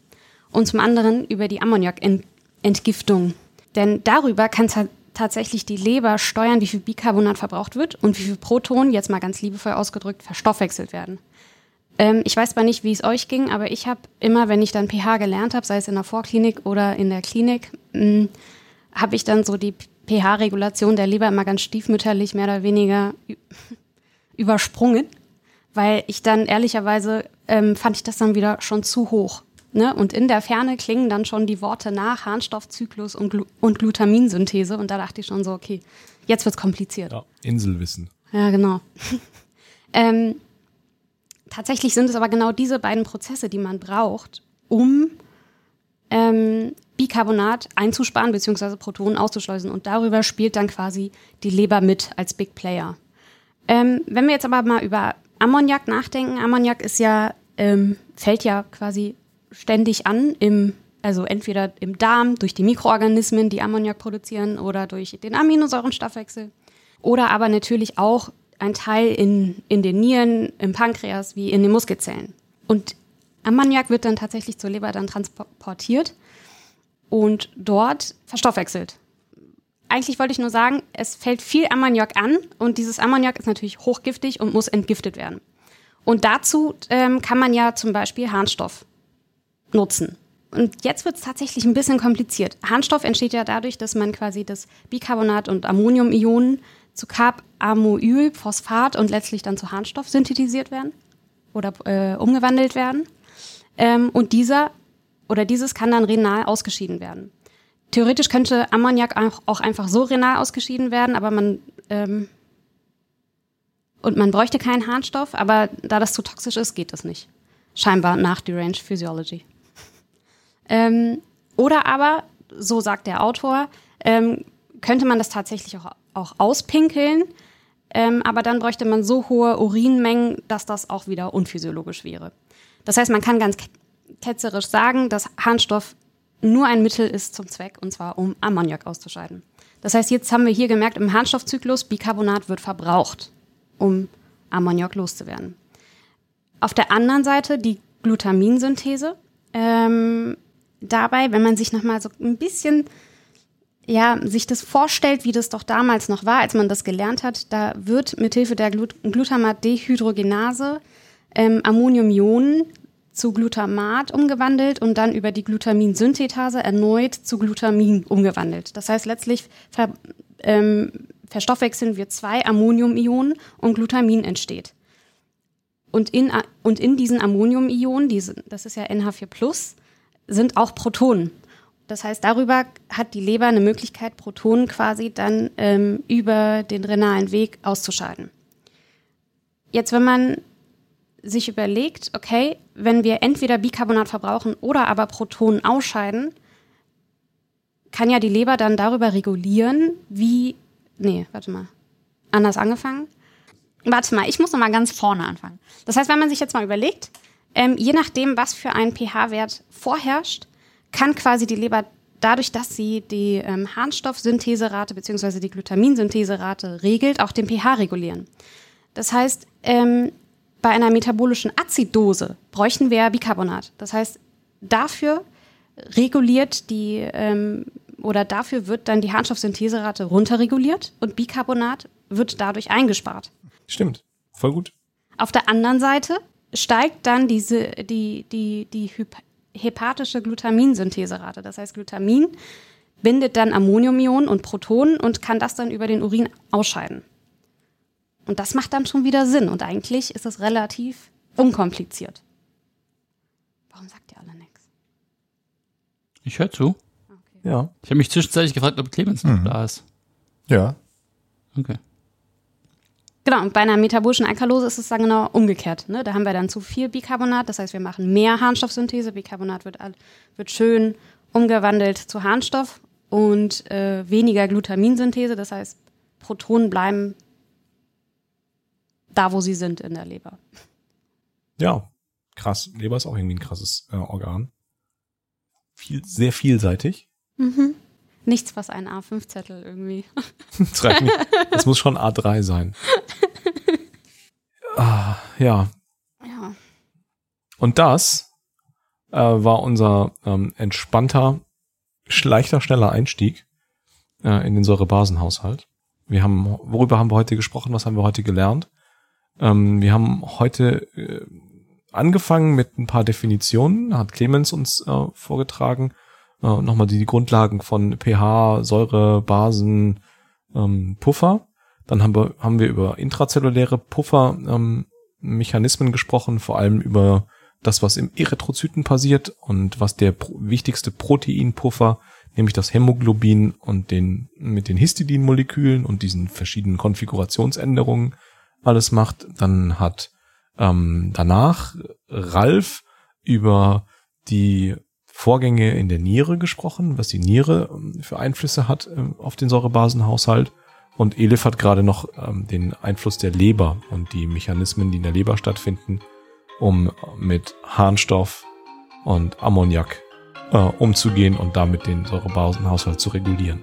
und zum anderen über die Ammoniakentgiftung. Denn darüber kann tatsächlich die Leber steuern, wie viel Bicarbonat verbraucht wird und wie viel Protonen, jetzt mal ganz liebevoll ausgedrückt, verstoffwechselt werden. Ähm, ich weiß zwar nicht, wie es euch ging, aber ich habe immer, wenn ich dann pH gelernt habe, sei es in der Vorklinik oder in der Klinik, hm, habe ich dann so die pH-Regulation der Leber immer ganz stiefmütterlich mehr oder weniger übersprungen, weil ich dann ehrlicherweise ähm, fand ich das dann wieder schon zu hoch. Ne? Und in der Ferne klingen dann schon die Worte nach Harnstoffzyklus und, Glu und Glutaminsynthese. Und da dachte ich schon so, okay, jetzt wird's kompliziert. Ja, Inselwissen. Ja, genau. ähm, tatsächlich sind es aber genau diese beiden Prozesse, die man braucht, um ähm, Bicarbonat einzusparen bzw. Protonen auszuschleusen. Und darüber spielt dann quasi die Leber mit als Big Player. Ähm, wenn wir jetzt aber mal über Ammoniak nachdenken, Ammoniak ist ja, ähm, fällt ja quasi ständig an im also entweder im Darm durch die Mikroorganismen, die Ammoniak produzieren, oder durch den Aminosäurenstoffwechsel. Oder aber natürlich auch ein Teil in, in den Nieren, im Pankreas, wie in den Muskelzellen. Und Ammoniak wird dann tatsächlich zur Leber dann transportiert und dort verstoffwechselt. Eigentlich wollte ich nur sagen, es fällt viel Ammoniak an und dieses Ammoniak ist natürlich hochgiftig und muss entgiftet werden. Und dazu ähm, kann man ja zum Beispiel Harnstoff nutzen. Und jetzt wird es tatsächlich ein bisschen kompliziert. Harnstoff entsteht ja dadurch, dass man quasi das Bicarbonat und Ammoniumionen zu Carbamoyl, Phosphat und letztlich dann zu Harnstoff synthetisiert werden oder äh, umgewandelt werden. Ähm, und dieser oder dieses kann dann renal ausgeschieden werden. Theoretisch könnte Ammoniak auch, einfach so renal ausgeschieden werden, aber man ähm, und man bräuchte keinen Harnstoff, aber da das zu toxisch ist, geht das nicht. Scheinbar nach Deranged Physiology. Ähm, oder aber, so sagt der Autor, ähm, könnte man das tatsächlich auch, auch auspinkeln, ähm, aber dann bräuchte man so hohe Urinmengen, dass das auch wieder unphysiologisch wäre. Das heißt, man kann ganz ketzerisch sagen, dass Harnstoff nur ein Mittel ist zum Zweck, und zwar um Ammoniak auszuscheiden. Das heißt, jetzt haben wir hier gemerkt, im Harnstoffzyklus, Bicarbonat wird verbraucht, um Ammoniak loszuwerden. Auf der anderen Seite die Glutaminsynthese. Ähm, dabei, wenn man sich nochmal so ein bisschen, ja, sich das vorstellt, wie das doch damals noch war, als man das gelernt hat, da wird mithilfe der Glut Glutamat-Dehydrogenase ähm, Ammoniumionen zu Glutamat umgewandelt und dann über die Glutaminsynthetase erneut zu Glutamin umgewandelt. Das heißt, letztlich ver, ähm, verstoffwechseln wir zwei Ammoniumionen und Glutamin entsteht. Und in, und in diesen Ammoniumionen, diese, das ist ja NH4+, sind auch Protonen. Das heißt, darüber hat die Leber eine Möglichkeit, Protonen quasi dann ähm, über den renalen Weg auszuscheiden. Jetzt, wenn man sich überlegt, okay, wenn wir entweder Bicarbonat verbrauchen oder aber Protonen ausscheiden, kann ja die Leber dann darüber regulieren, wie. Nee, warte mal. Anders angefangen. Warte mal, ich muss noch mal ganz vorne anfangen. Das heißt, wenn man sich jetzt mal überlegt, ähm, je nachdem, was für ein pH-Wert vorherrscht, kann quasi die Leber dadurch, dass sie die ähm, Harnstoffsyntheserate bzw. die Glutaminsyntheserate regelt, auch den pH regulieren. Das heißt, ähm, bei einer metabolischen Azidose bräuchten wir Bicarbonat. Das heißt, dafür reguliert die ähm, oder dafür wird dann die Harnstoffsyntheserate runterreguliert und Bicarbonat wird dadurch eingespart. Stimmt, voll gut. Auf der anderen Seite steigt dann diese, die, die, die hepatische Glutaminsyntheserate. Das heißt, Glutamin bindet dann Ammoniumionen und Protonen und kann das dann über den Urin ausscheiden. Und das macht dann schon wieder Sinn. Und eigentlich ist es relativ unkompliziert. Warum sagt ihr alle nichts? Ich höre zu. Okay. Ja. Ich habe mich zwischenzeitlich gefragt, ob Clemens noch mhm. da ist. Ja. Okay. Genau, und bei einer metabolischen Alkalose ist es dann genau umgekehrt. Ne? Da haben wir dann zu viel Bicarbonat, das heißt, wir machen mehr Harnstoffsynthese. Bicarbonat wird, wird schön umgewandelt zu Harnstoff und äh, weniger Glutaminsynthese, das heißt, Protonen bleiben da, wo sie sind in der Leber. Ja, krass. Leber ist auch irgendwie ein krasses äh, Organ. Viel, sehr vielseitig. Mhm. Nichts, was ein A5-Zettel irgendwie. das muss schon A3 sein. ah, ja. Ja. Und das äh, war unser ähm, entspannter, leichter, schneller Einstieg äh, in den Säurebasenhaushalt. Wir haben, worüber haben wir heute gesprochen? Was haben wir heute gelernt? Ähm, wir haben heute äh, angefangen mit ein paar Definitionen, hat Clemens uns äh, vorgetragen. Äh, Nochmal die, die Grundlagen von pH, Säure, Basen, ähm, Puffer. Dann haben wir, haben wir über intrazelluläre Puffer ähm, Mechanismen gesprochen, vor allem über das, was im Erythrozyten passiert und was der pro wichtigste Proteinpuffer, nämlich das Hämoglobin und den mit den Histidinmolekülen und diesen verschiedenen Konfigurationsänderungen alles macht. Dann hat ähm, danach Ralf über die Vorgänge in der Niere gesprochen, was die Niere ähm, für Einflüsse hat ähm, auf den Säurebasenhaushalt. Und Elif hat gerade noch ähm, den Einfluss der Leber und die Mechanismen, die in der Leber stattfinden, um mit Harnstoff und Ammoniak äh, umzugehen und damit den Säurebasenhaushalt zu regulieren.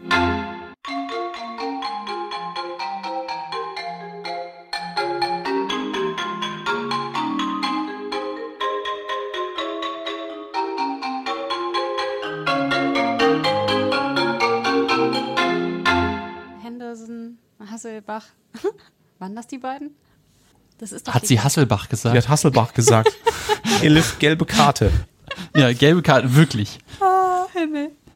Waren das die beiden? Das ist doch Hat sie Hasselbach gesagt? hat Hasselbach gesagt. Elif, gelbe Karte. Ja, gelbe Karte, wirklich. Ah, Himmel.